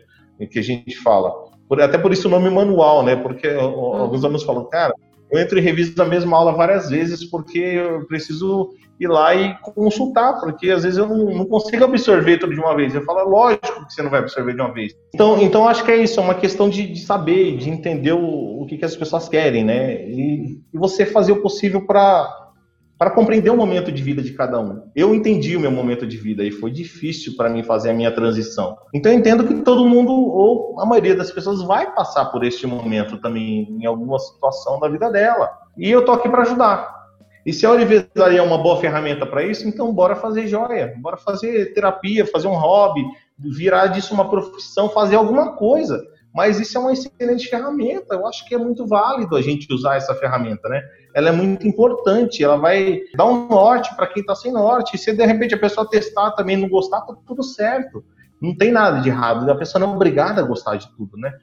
que a gente fala. até por isso o nome manual, né? Porque alguns alunos falam, cara, eu entro e reviso a mesma aula várias vezes porque eu preciso ir lá e consultar, porque às vezes eu não, não consigo absorver tudo de uma vez. Eu falo, lógico que você não vai absorver de uma vez. Então, então acho que é isso, é uma questão de, de saber, de entender o, o que, que as pessoas querem, né? E, e você fazer o possível para para compreender o momento de vida de cada um. Eu entendi o meu momento de vida e foi difícil para mim fazer a minha transição. Então eu entendo que todo mundo, ou a maioria das pessoas, vai passar por este momento também em alguma situação da vida dela. E eu tô aqui para ajudar. E se a Orivesaria é uma boa ferramenta para isso, então bora fazer joia, bora fazer terapia, fazer um hobby, virar disso uma profissão, fazer alguma coisa. Mas isso é uma excelente ferramenta. Eu acho que é muito válido a gente usar essa ferramenta, né? Ela é muito importante, ela vai dar um norte para quem está sem norte. Se de repente a pessoa testar também não gostar, tá tudo certo. Não tem nada de errado. A pessoa não é obrigada a gostar de tudo, né?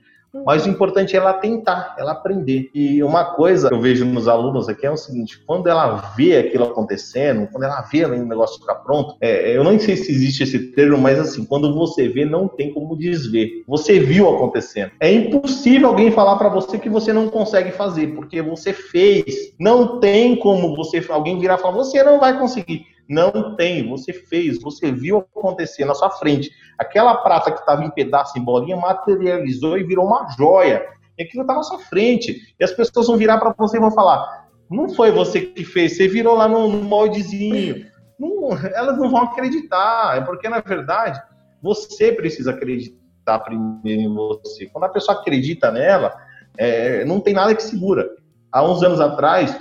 Mas o importante é ela tentar, ela aprender. E uma coisa que eu vejo nos alunos aqui é o seguinte: quando ela vê aquilo acontecendo, quando ela vê o negócio ficar pronto, é, eu não sei se existe esse termo, mas assim, quando você vê, não tem como desver. Você viu acontecendo. É impossível alguém falar para você que você não consegue fazer, porque você fez. Não tem como você alguém virar e falar: você não vai conseguir. Não tem, você fez, você viu acontecer na sua frente. Aquela prata que estava em pedaço, em bolinha, materializou e virou uma joia. E aquilo está na sua frente. E as pessoas vão virar para você e vão falar: não foi você que fez, você virou lá no, no moldezinho. Não, elas não vão acreditar, é porque, na verdade, você precisa acreditar primeiro em você. Quando a pessoa acredita nela, é, não tem nada que segura. Há uns anos atrás,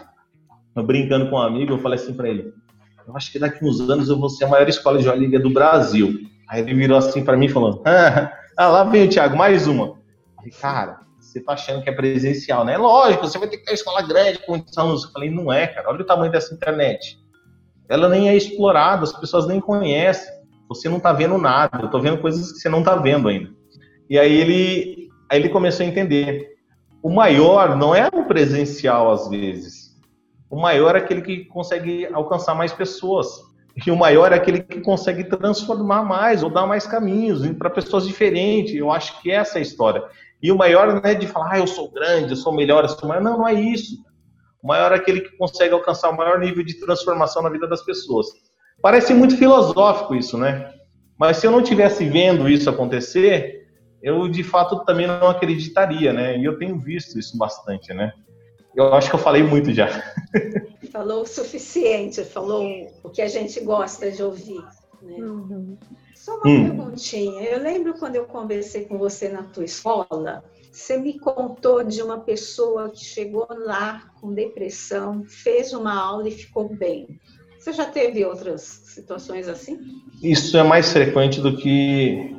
eu brincando com um amigo, eu falei assim para ele: eu acho que daqui uns anos eu vou ser a maior escola de joalheria do Brasil. Aí ele virou assim para mim falando, ah, lá vem o Thiago, mais uma. Falei, cara, você tá achando que é presencial, né? Lógico, você vai ter que ter escola grande com alunos. Eu falei, não é, cara, olha o tamanho dessa internet. Ela nem é explorada, as pessoas nem conhecem. Você não tá vendo nada, eu tô vendo coisas que você não tá vendo ainda. E aí ele, aí ele começou a entender. O maior não é o presencial às vezes o maior é aquele que consegue alcançar mais pessoas. E o maior é aquele que consegue transformar mais ou dar mais caminhos para pessoas diferentes. Eu acho que essa é a história. E o maior não é de falar, ah, eu sou grande, eu sou melhor, eu sou maior. Não, não é isso. O maior é aquele que consegue alcançar o maior nível de transformação na vida das pessoas. Parece muito filosófico isso, né? Mas se eu não tivesse vendo isso acontecer, eu de fato também não acreditaria, né? E eu tenho visto isso bastante, né? Eu acho que eu falei muito já. Falou o suficiente, falou o que a gente gosta de ouvir. Né? Uhum. Só uma hum. perguntinha. Eu lembro quando eu conversei com você na tua escola, você me contou de uma pessoa que chegou lá com depressão, fez uma aula e ficou bem. Você já teve outras situações assim? Isso é mais frequente do que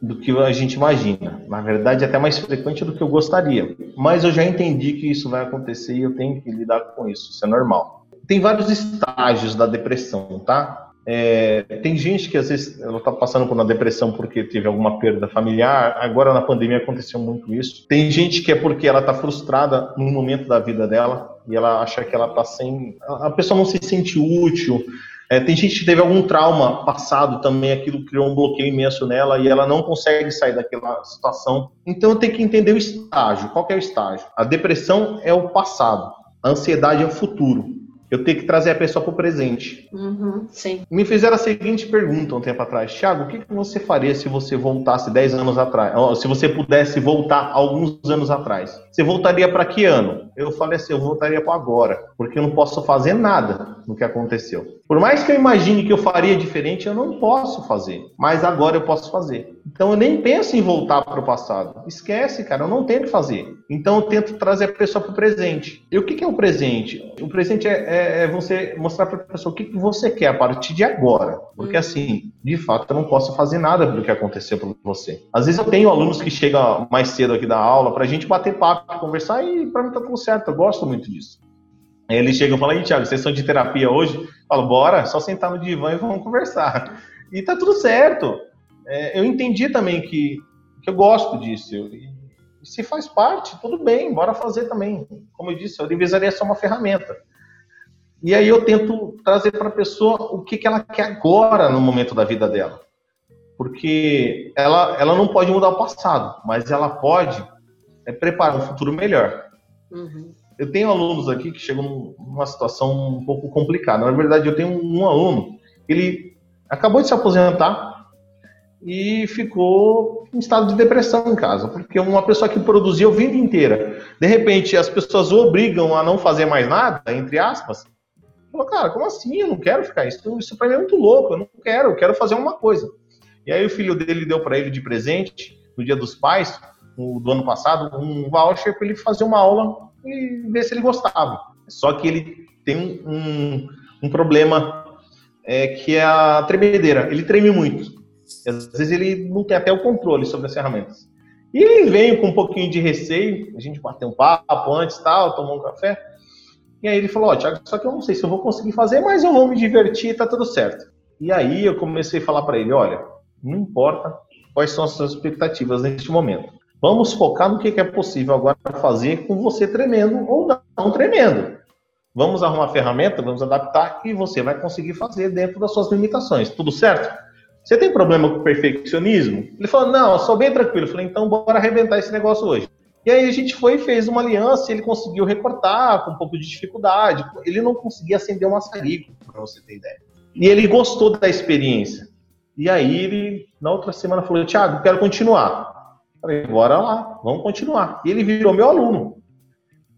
do que a gente imagina. Na verdade, é até mais frequente do que eu gostaria. Mas eu já entendi que isso vai acontecer e eu tenho que lidar com isso. Isso é normal. Tem vários estágios da depressão, tá? É, tem gente que às vezes ela está passando por uma depressão porque teve alguma perda familiar. Agora na pandemia aconteceu muito isso. Tem gente que é porque ela está frustrada no momento da vida dela e ela acha que ela está sem. A pessoa não se sente útil. É, tem gente que teve algum trauma passado também, aquilo criou um bloqueio imenso nela e ela não consegue sair daquela situação. Então tem que entender o estágio. Qual é o estágio? A depressão é o passado, a ansiedade é o futuro eu tenho que trazer a pessoa para o presente. Uhum, Me fizeram a seguinte pergunta um tempo atrás: Tiago, o que, que você faria se você voltasse 10 anos atrás? Se você pudesse voltar alguns anos atrás? Você voltaria para que ano? Eu falei assim: eu voltaria para agora, porque eu não posso fazer nada no que aconteceu. Por mais que eu imagine que eu faria diferente, eu não posso fazer. Mas agora eu posso fazer. Então eu nem penso em voltar para o passado. Esquece, cara, eu não tenho que fazer. Então eu tento trazer a pessoa para o presente. E o que, que é o presente? O presente é, é, é você mostrar para a pessoa o que, que você quer a partir de agora. Porque hum. assim, de fato, eu não posso fazer nada do que aconteceu com você. Às vezes eu tenho alunos que chegam mais cedo aqui da aula para a gente bater papo, conversar e para mim tá tudo certo. Eu gosto muito disso. Aí eles chegam e falam, aí, Thiago, sessão de terapia hoje? Eu falo, bora, só sentar no divã e vamos conversar. E tá tudo certo. É, eu entendi também que, que eu gosto disso. E, e se faz parte, tudo bem, bora fazer também. Como eu disse, a revisaria é só uma ferramenta. E aí eu tento trazer para a pessoa o que, que ela quer agora no momento da vida dela. Porque ela, ela não pode mudar o passado, mas ela pode é, preparar um futuro melhor. Uhum eu tenho alunos aqui que chegam numa situação um pouco complicada. Na verdade, eu tenho um aluno, ele acabou de se aposentar e ficou em estado de depressão em casa, porque uma pessoa que produziu a vida inteira, de repente as pessoas obrigam a não fazer mais nada, entre aspas. Falou, cara, como assim? Eu não quero ficar isso. Isso para mim é muito louco. Eu não quero. Eu quero fazer uma coisa. E aí o filho dele deu para ele de presente no Dia dos Pais, do ano passado, um voucher para ele fazer uma aula e ver se ele gostava. Só que ele tem um, um problema é, que é a tremedeira. Ele treme muito. Às vezes ele não tem até o controle sobre as ferramentas. E ele veio com um pouquinho de receio, a gente bateu um papo antes, tal, tomou um café. E aí ele falou, ó, Thiago, só que eu não sei se eu vou conseguir fazer, mas eu vou me divertir, tá tudo certo. E aí eu comecei a falar para ele, olha, não importa quais são as suas expectativas neste momento. Vamos focar no que é possível agora fazer com você tremendo ou não tremendo. Vamos arrumar ferramenta, vamos adaptar e você vai conseguir fazer dentro das suas limitações. Tudo certo? Você tem problema com perfeccionismo? Ele falou, não, eu sou bem tranquilo. Eu falei, então bora arrebentar esse negócio hoje. E aí a gente foi e fez uma aliança, ele conseguiu recortar com um pouco de dificuldade. Ele não conseguia acender um maçarico, para você ter ideia. E ele gostou da experiência. E aí ele, na outra semana, falou, Thiago, quero continuar. Falei, bora lá, vamos continuar. E ele virou meu aluno.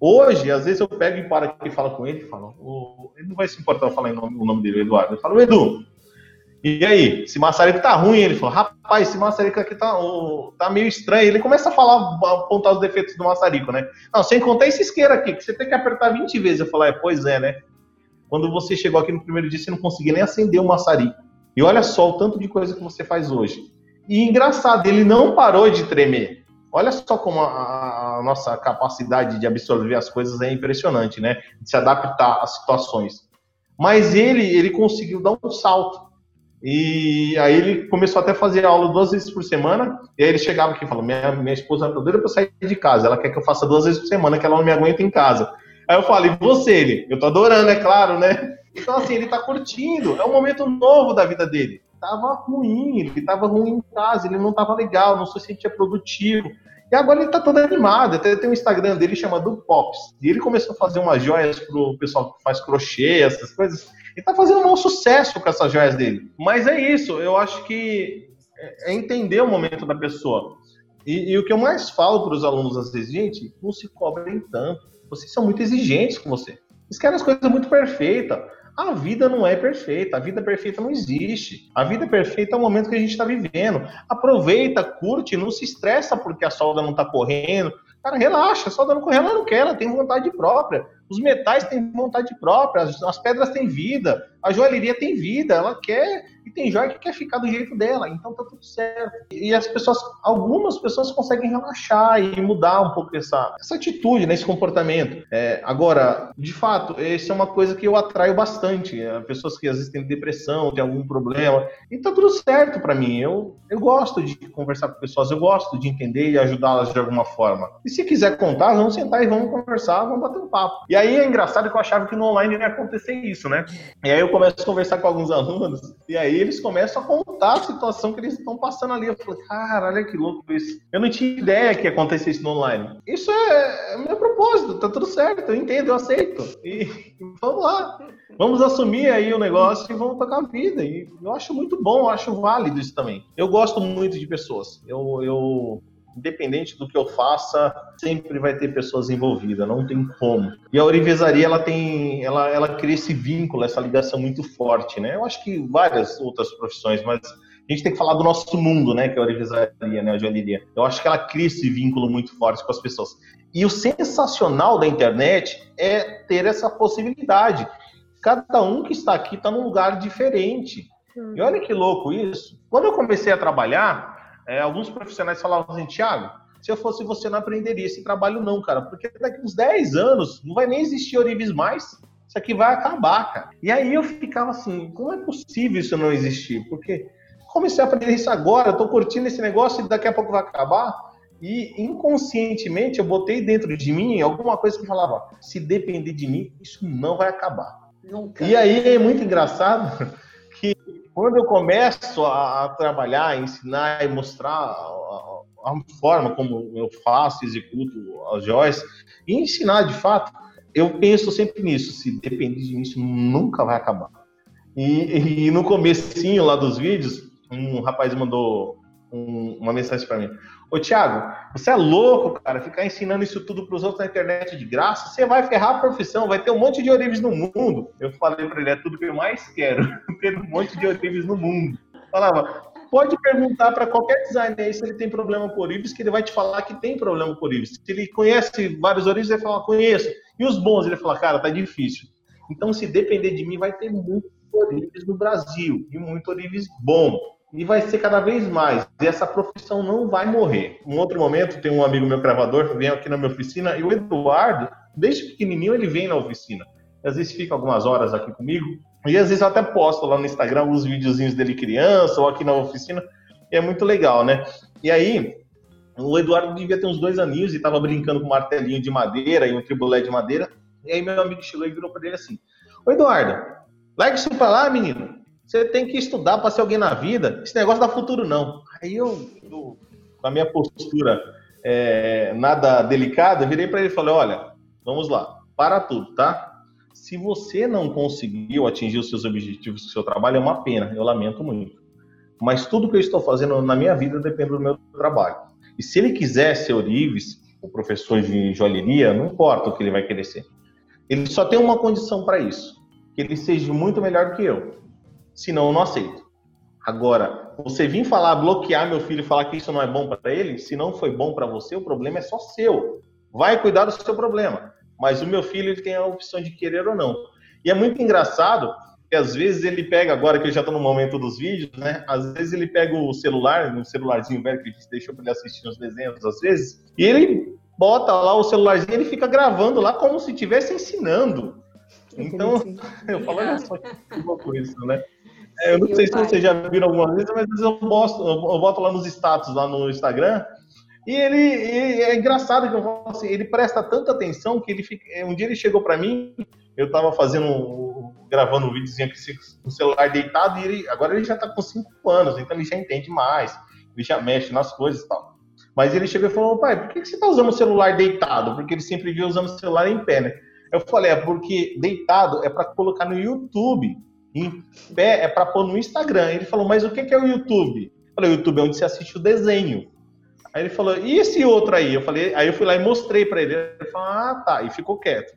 Hoje, às vezes eu pego e paro aqui e falo com ele, e falo, ele não vai se importar eu falar o nome dele, Eduardo. Eu falo, Edu, e aí, esse maçarico tá ruim? Ele falou, rapaz, esse maçarico aqui tá, tá meio estranho. Ele começa a falar, apontar os defeitos do maçarico, né? Não, sem contar esse isqueiro aqui, que você tem que apertar 20 vezes. Eu falei, é, pois é, né? Quando você chegou aqui no primeiro dia, você não conseguia nem acender o maçarico. E olha só o tanto de coisa que você faz hoje. E engraçado, ele não parou de tremer. Olha só como a, a, nossa capacidade de absorver as coisas é impressionante, né? De se adaptar às situações. Mas ele, ele conseguiu dar um salto. E aí ele começou até a fazer aula duas vezes por semana. E aí ele chegava aqui e falou: minha, minha esposa tá doida pra sair de casa. Ela quer que eu faça duas vezes por semana, que ela não me aguenta em casa. Aí eu falei, você, ele? Eu tô adorando, é claro, né? Então, assim, ele tá curtindo. É um momento novo da vida dele estava ruim, ele estava ruim em casa, ele não estava legal, não se sentia produtivo. E agora ele está todo animado, até tem um Instagram dele chamado Pops. E ele começou a fazer umas joias pro pessoal que faz crochê, essas coisas. Ele está fazendo um sucesso com essas joias dele. Mas é isso, eu acho que é entender o momento da pessoa. E, e o que eu mais falo para os alunos às vezes, gente, não se cobrem tanto. Vocês são muito exigentes com você. Eles querem as coisas muito perfeitas. A vida não é perfeita, a vida perfeita não existe. A vida perfeita é o momento que a gente está vivendo. Aproveita, curte, não se estressa porque a solda não está correndo. Cara, relaxa, a solda não corre, ela não quer, ela tem vontade própria. Os metais têm vontade própria, as, as pedras têm vida, a joalheria tem vida, ela quer e tem joia que quer ficar do jeito dela, então tá tudo certo. E as pessoas, algumas pessoas conseguem relaxar e mudar um pouco essa, essa atitude, né, comportamento. É, agora, de fato, isso é uma coisa que eu atraio bastante. É, pessoas que às vezes têm depressão, têm algum problema, e tá tudo certo para mim. Eu, eu gosto de conversar com pessoas, eu gosto de entender e ajudá-las de alguma forma. E se quiser contar, vamos sentar e vamos conversar, vamos bater um papo. E aí é engraçado que eu achava que no online ia acontecer isso, né? E aí eu começo a conversar com alguns alunos, e aí eles começam a contar a situação que eles estão passando ali. Eu falei, cara, olha que louco isso. Eu não tinha ideia que ia acontecer isso no online. Isso é, é meu propósito, tá tudo certo, eu entendo, eu aceito. E vamos lá. Vamos assumir aí o negócio e vamos tocar a vida. E eu acho muito bom, eu acho válido isso também. Eu gosto muito de pessoas. Eu, eu independente do que eu faça, sempre vai ter pessoas envolvidas, não tem como. E a orivesaria, ela tem, ela, ela cria esse vínculo, essa ligação muito forte, né? Eu acho que várias outras profissões, mas a gente tem que falar do nosso mundo, né, que é a orivesaria, né, a joalheria. Eu acho que ela cria esse vínculo muito forte com as pessoas. E o sensacional da internet é ter essa possibilidade. Cada um que está aqui está num lugar diferente. E olha que louco isso. Quando eu comecei a trabalhar, é, alguns profissionais falavam assim, Thiago, se eu fosse você, não aprenderia esse trabalho não, cara, porque daqui uns 10 anos não vai nem existir Orives mais, isso aqui vai acabar, cara. E aí eu ficava assim, como é possível isso não existir? Porque comecei a aprender isso agora, eu tô curtindo esse negócio e daqui a pouco vai acabar. E inconscientemente eu botei dentro de mim alguma coisa que falava: se depender de mim, isso não vai acabar. Nunca. E aí é muito engraçado quando eu começo a, trabalhar, a ensinar e mostrar a, a, forma como eu faço, executo as joias, e ensinar de fato, eu penso sempre nisso. Se depender de mim, isso nunca vai acabar. E, e no comecinho lá dos vídeos, um rapaz mandou um, uma mensagem para mim. Ô, Thiago, você é louco, cara, ficar ensinando isso tudo para os outros na internet de graça? Você vai ferrar a profissão, vai ter um monte de orives no mundo. Eu falei para ele, é tudo que eu mais quero, ter um monte de orives no mundo. Falava, pode perguntar para qualquer designer aí se ele tem problema com orives, que ele vai te falar que tem problema com orives. Se ele conhece vários orives, ele vai falar, conheço. E os bons, ele vai falar, cara, tá difícil. Então, se depender de mim, vai ter muito orives no Brasil, e muito orives bom e vai ser cada vez mais. E essa profissão não vai morrer. Um outro momento, tem um amigo meu gravador que vem aqui na minha oficina e o Eduardo, desde pequenininho, ele vem na oficina. Às vezes fica algumas horas aqui comigo e às vezes eu até posto lá no Instagram os videozinhos dele criança ou aqui na oficina. E é muito legal, né? E aí, o Eduardo devia ter uns dois aninhos e estava brincando com um martelinho de madeira e um tribulé de madeira. E aí meu amigo chegou e virou para ele assim: Ô Eduardo, larga isso para lá, menino. Você tem que estudar para ser alguém na vida. Esse negócio dá futuro, não. Aí eu, eu com a minha postura é, nada delicada, virei para ele e falei: olha, vamos lá, para tudo, tá? Se você não conseguiu atingir os seus objetivos com o seu trabalho, é uma pena, eu lamento muito. Mas tudo que eu estou fazendo na minha vida depende do meu trabalho. E se ele quiser ser Orives, o professor de joalheria, não importa o que ele vai querer ser. Ele só tem uma condição para isso: que ele seja muito melhor que eu senão eu não aceito. Agora, você vir falar, bloquear meu filho falar que isso não é bom para ele, se não foi bom para você, o problema é só seu. Vai cuidar do seu problema. Mas o meu filho ele tem a opção de querer ou não. E é muito engraçado que às vezes ele pega, agora que eu já estou no momento dos vídeos, né? Às vezes ele pega o celular, um celularzinho velho que a gente deixou para ele assistir os desenhos, às vezes, e ele bota lá o celularzinho e ele fica gravando lá como se estivesse ensinando. Então, eu falo, olha só que louco isso, né? É, eu não sei se vocês já viram alguma vez, mas eu boto, eu boto lá nos status, lá no Instagram, e ele, ele é engraçado que eu falo assim, ele presta tanta atenção que ele fica, um dia ele chegou para mim, eu estava fazendo, gravando um videozinho aqui com o celular deitado, e ele, agora ele já está com 5 anos, então ele já entende mais, ele já mexe nas coisas e tal. Mas ele chegou e falou, pai, por que você está usando o celular deitado? Porque ele sempre viu usando o celular em pé, né? Eu falei, é porque deitado é para colocar no YouTube. Em pé é para pôr no Instagram. Ele falou, mas o que é o YouTube? Eu falei, o YouTube é onde você assiste o desenho. Aí ele falou, e esse outro aí? Eu falei, aí eu fui lá e mostrei para ele. Ele falou, ah, tá, e ficou quieto.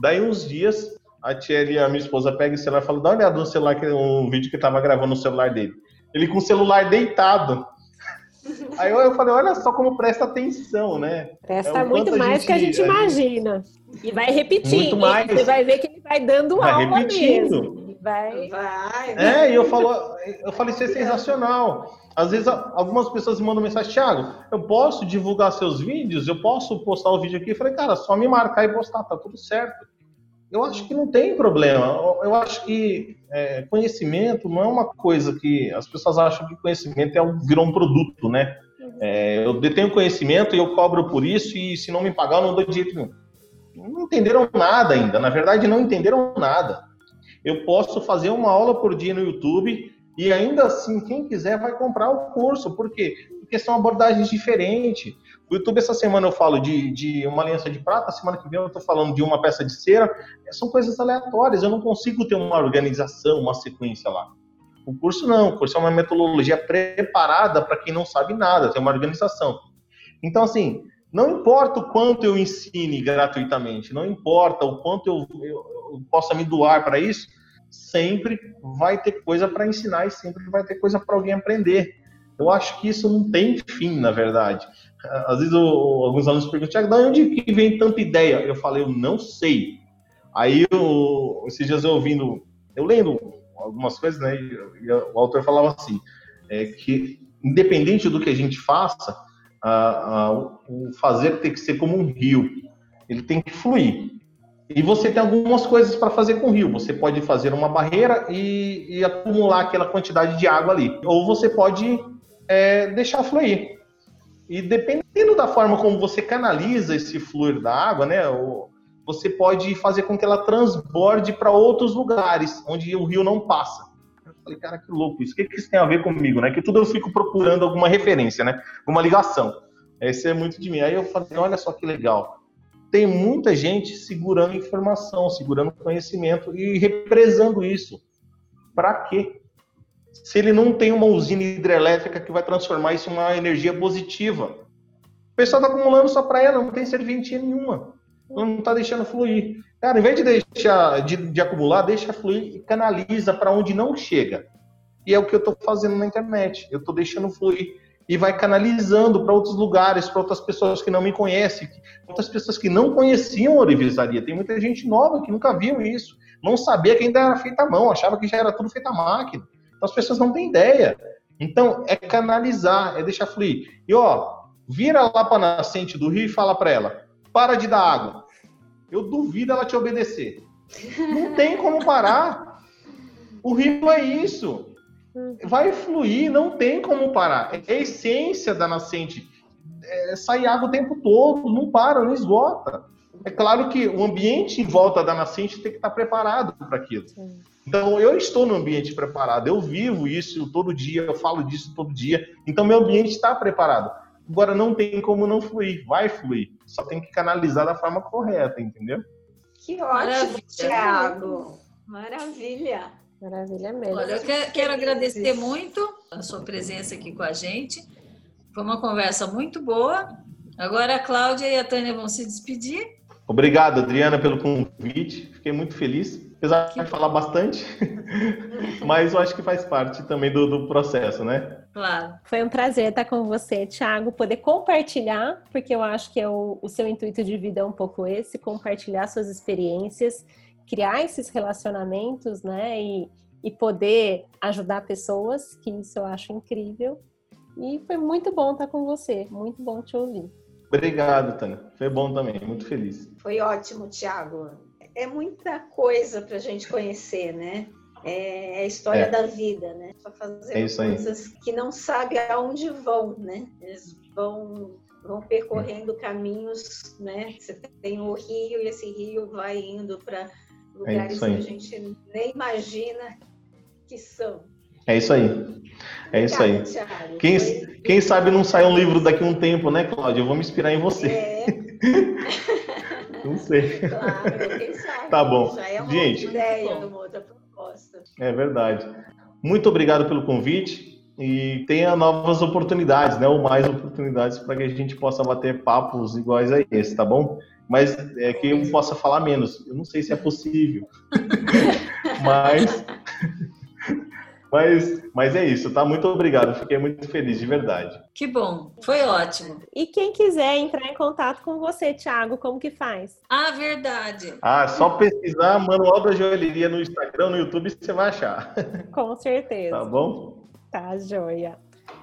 Daí uns dias, a Thierry, a minha esposa, pega o celular e fala, dá uma olhada no celular, um vídeo que estava gravando no celular dele. Ele com o celular deitado. Aí eu, falei, olha só como presta atenção, né? Presta é muito mais gente, que a gente imagina. E vai repetir. Muito mais. Você vai ver que ele vai dando vai aula repetindo. mesmo. Vai. vai. É, e eu, falo, eu falei, isso é sensacional. Às vezes algumas pessoas me mandam mensagem, Thiago, eu posso divulgar seus vídeos? Eu posso postar o vídeo aqui? Eu falei, cara, só me marcar e postar, tá tudo certo. Eu acho que não tem problema. Eu acho que é, conhecimento não é uma coisa que as pessoas acham que conhecimento é um, virou um produto, né? É, eu detenho conhecimento e eu cobro por isso e se não me pagar eu não dou de jeito nenhum. Não entenderam nada ainda. Na verdade, não entenderam nada. Eu posso fazer uma aula por dia no YouTube e ainda assim, quem quiser vai comprar o curso. Por quê? Porque são abordagens diferentes. O YouTube, essa semana eu falo de, de uma aliança de prata, semana que vem eu estou falando de uma peça de cera. São coisas aleatórias, eu não consigo ter uma organização, uma sequência lá. O curso não, o curso é uma metodologia preparada para quem não sabe nada, tem uma organização. Então, assim, não importa o quanto eu ensine gratuitamente, não importa o quanto eu, eu, possa me doar para isso, sempre vai ter coisa para ensinar e sempre vai ter coisa para alguém aprender. Eu acho que isso não tem fim, na verdade. Às vezes eu, alguns alunos perguntam, Tiago, de onde que vem tanta ideia? Eu falei, eu não sei. Aí, eu, esses dias eu ouvindo, eu lendo algumas coisas, né, e, o autor falava assim, é que independente do que a gente faça, a, a, o fazer tem que ser como um rio, ele tem que fluir. E você tem algumas coisas para fazer com o rio. Você pode fazer uma barreira e, e acumular aquela quantidade de água ali. Ou você pode é, deixar fluir. E dependendo da forma como você canaliza esse fluir da água, né, você pode fazer com que ela transborde para outros lugares onde o rio não passa. Eu falei, cara, que louco isso. O que, que isso tem a ver comigo, né? Que tudo eu fico procurando alguma referência, né? Uma ligação. Esse é muito de mim. Aí eu falei, olha só que legal. Tem muita gente segurando informação, segurando conhecimento e represando isso. Para quê? se ele não tem uma usina hidrelétrica que vai transformar isso em uma energia positiva. O pessoal está acumulando só para ela, não tem serventia nenhuma. Não está deixando fluir. Cara, em vez de deixar de, de acumular, deixa fluir e canaliza para onde não chega. E é o que eu estou fazendo na internet. Eu estou deixando fluir e vai canalizando para outros lugares, para outras pessoas que não me conhecem, outras pessoas que não conheciam a orivesaria. Tem muita gente nova que nunca viu isso, não sabia que ainda era feita à mão, achava que já era tudo feito à máquina. Então, as pessoas não têm ideia. Então, é canalizar, é deixar fluir. E, ó, vira lá para a nascente do rio e fala para ela: para de dar água. Eu duvido ela te obedecer. Não tem como parar. O rio é isso. Vai fluir, não tem como parar. É a essência da nascente. É, sai água o tempo todo, não para, não esgota. É claro que o ambiente em volta da nascente tem que estar preparado para aquilo. Sim. Então, eu estou no ambiente preparado, eu vivo isso todo dia, eu falo disso todo dia, então meu ambiente está preparado. Agora, não tem como não fluir, vai fluir, só tem que canalizar da forma correta, entendeu? Que ótimo, Thiago! Maravilha! Maravilha mesmo. Olha, eu quero, quero agradecer muito a sua presença aqui com a gente. Foi uma conversa muito boa. Agora a Cláudia e a Tânia vão se despedir. Obrigado, Adriana, pelo convite. Fiquei muito feliz apesar de falar bastante, mas eu acho que faz parte também do, do, processo, né? Claro. Foi um prazer estar com você, Thiago, poder compartilhar, porque eu acho que é o, o seu intuito de vida é um pouco esse, compartilhar suas experiências, criar esses relacionamentos, né? E, e poder ajudar pessoas, que isso eu acho incrível. E foi muito bom estar com você, muito bom te ouvir. Obrigado, Tânia. Foi bom também, muito feliz. Foi ótimo, Thiago é muita coisa para a gente conhecer, né? É a história é. da vida, né? Para fazer é coisas que não sabe aonde vão, né? Eles vão vão percorrendo caminhos, né? Você tem o rio e esse rio vai indo para lugares é que a gente nem imagina que são. É isso aí. É isso aí. Quem, quem sabe não sai um livro daqui a um tempo, né, Cláudia? Eu vou me inspirar em você. É. Não sei. Claro, quem sabe. Tá bom. Já é uma Gente, ideia, uma outra proposta. É verdade. Muito obrigado pelo convite e tenha novas oportunidades, né? Ou mais oportunidades para que a gente possa bater papos iguais a esse, tá bom? Mas é que eu possa falar menos. Eu não sei se é possível. Mas Mas, mas é isso, tá? Muito obrigado. Fiquei muito feliz, de verdade. Que bom, foi ótimo. E quem quiser entrar em contato com você, Thiago, como que faz? Ah, verdade. Ah, só pesquisar Manual da Joalheria no Instagram, no YouTube, você vai achar. Com certeza. Tá bom? Tá, joia.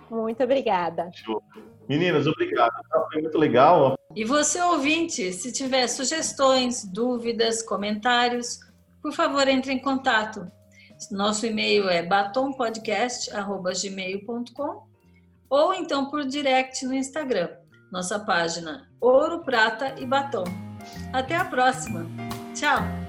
Muito obrigada. Show. Meninas, obrigado. Tá? Foi muito legal. E você, ouvinte, se tiver sugestões, dúvidas, comentários, por favor, entre em contato. Nosso e-mail é batompodcast.gmail.com ou então por direct no Instagram. Nossa página Ouro, Prata e Batom. Até a próxima. Tchau!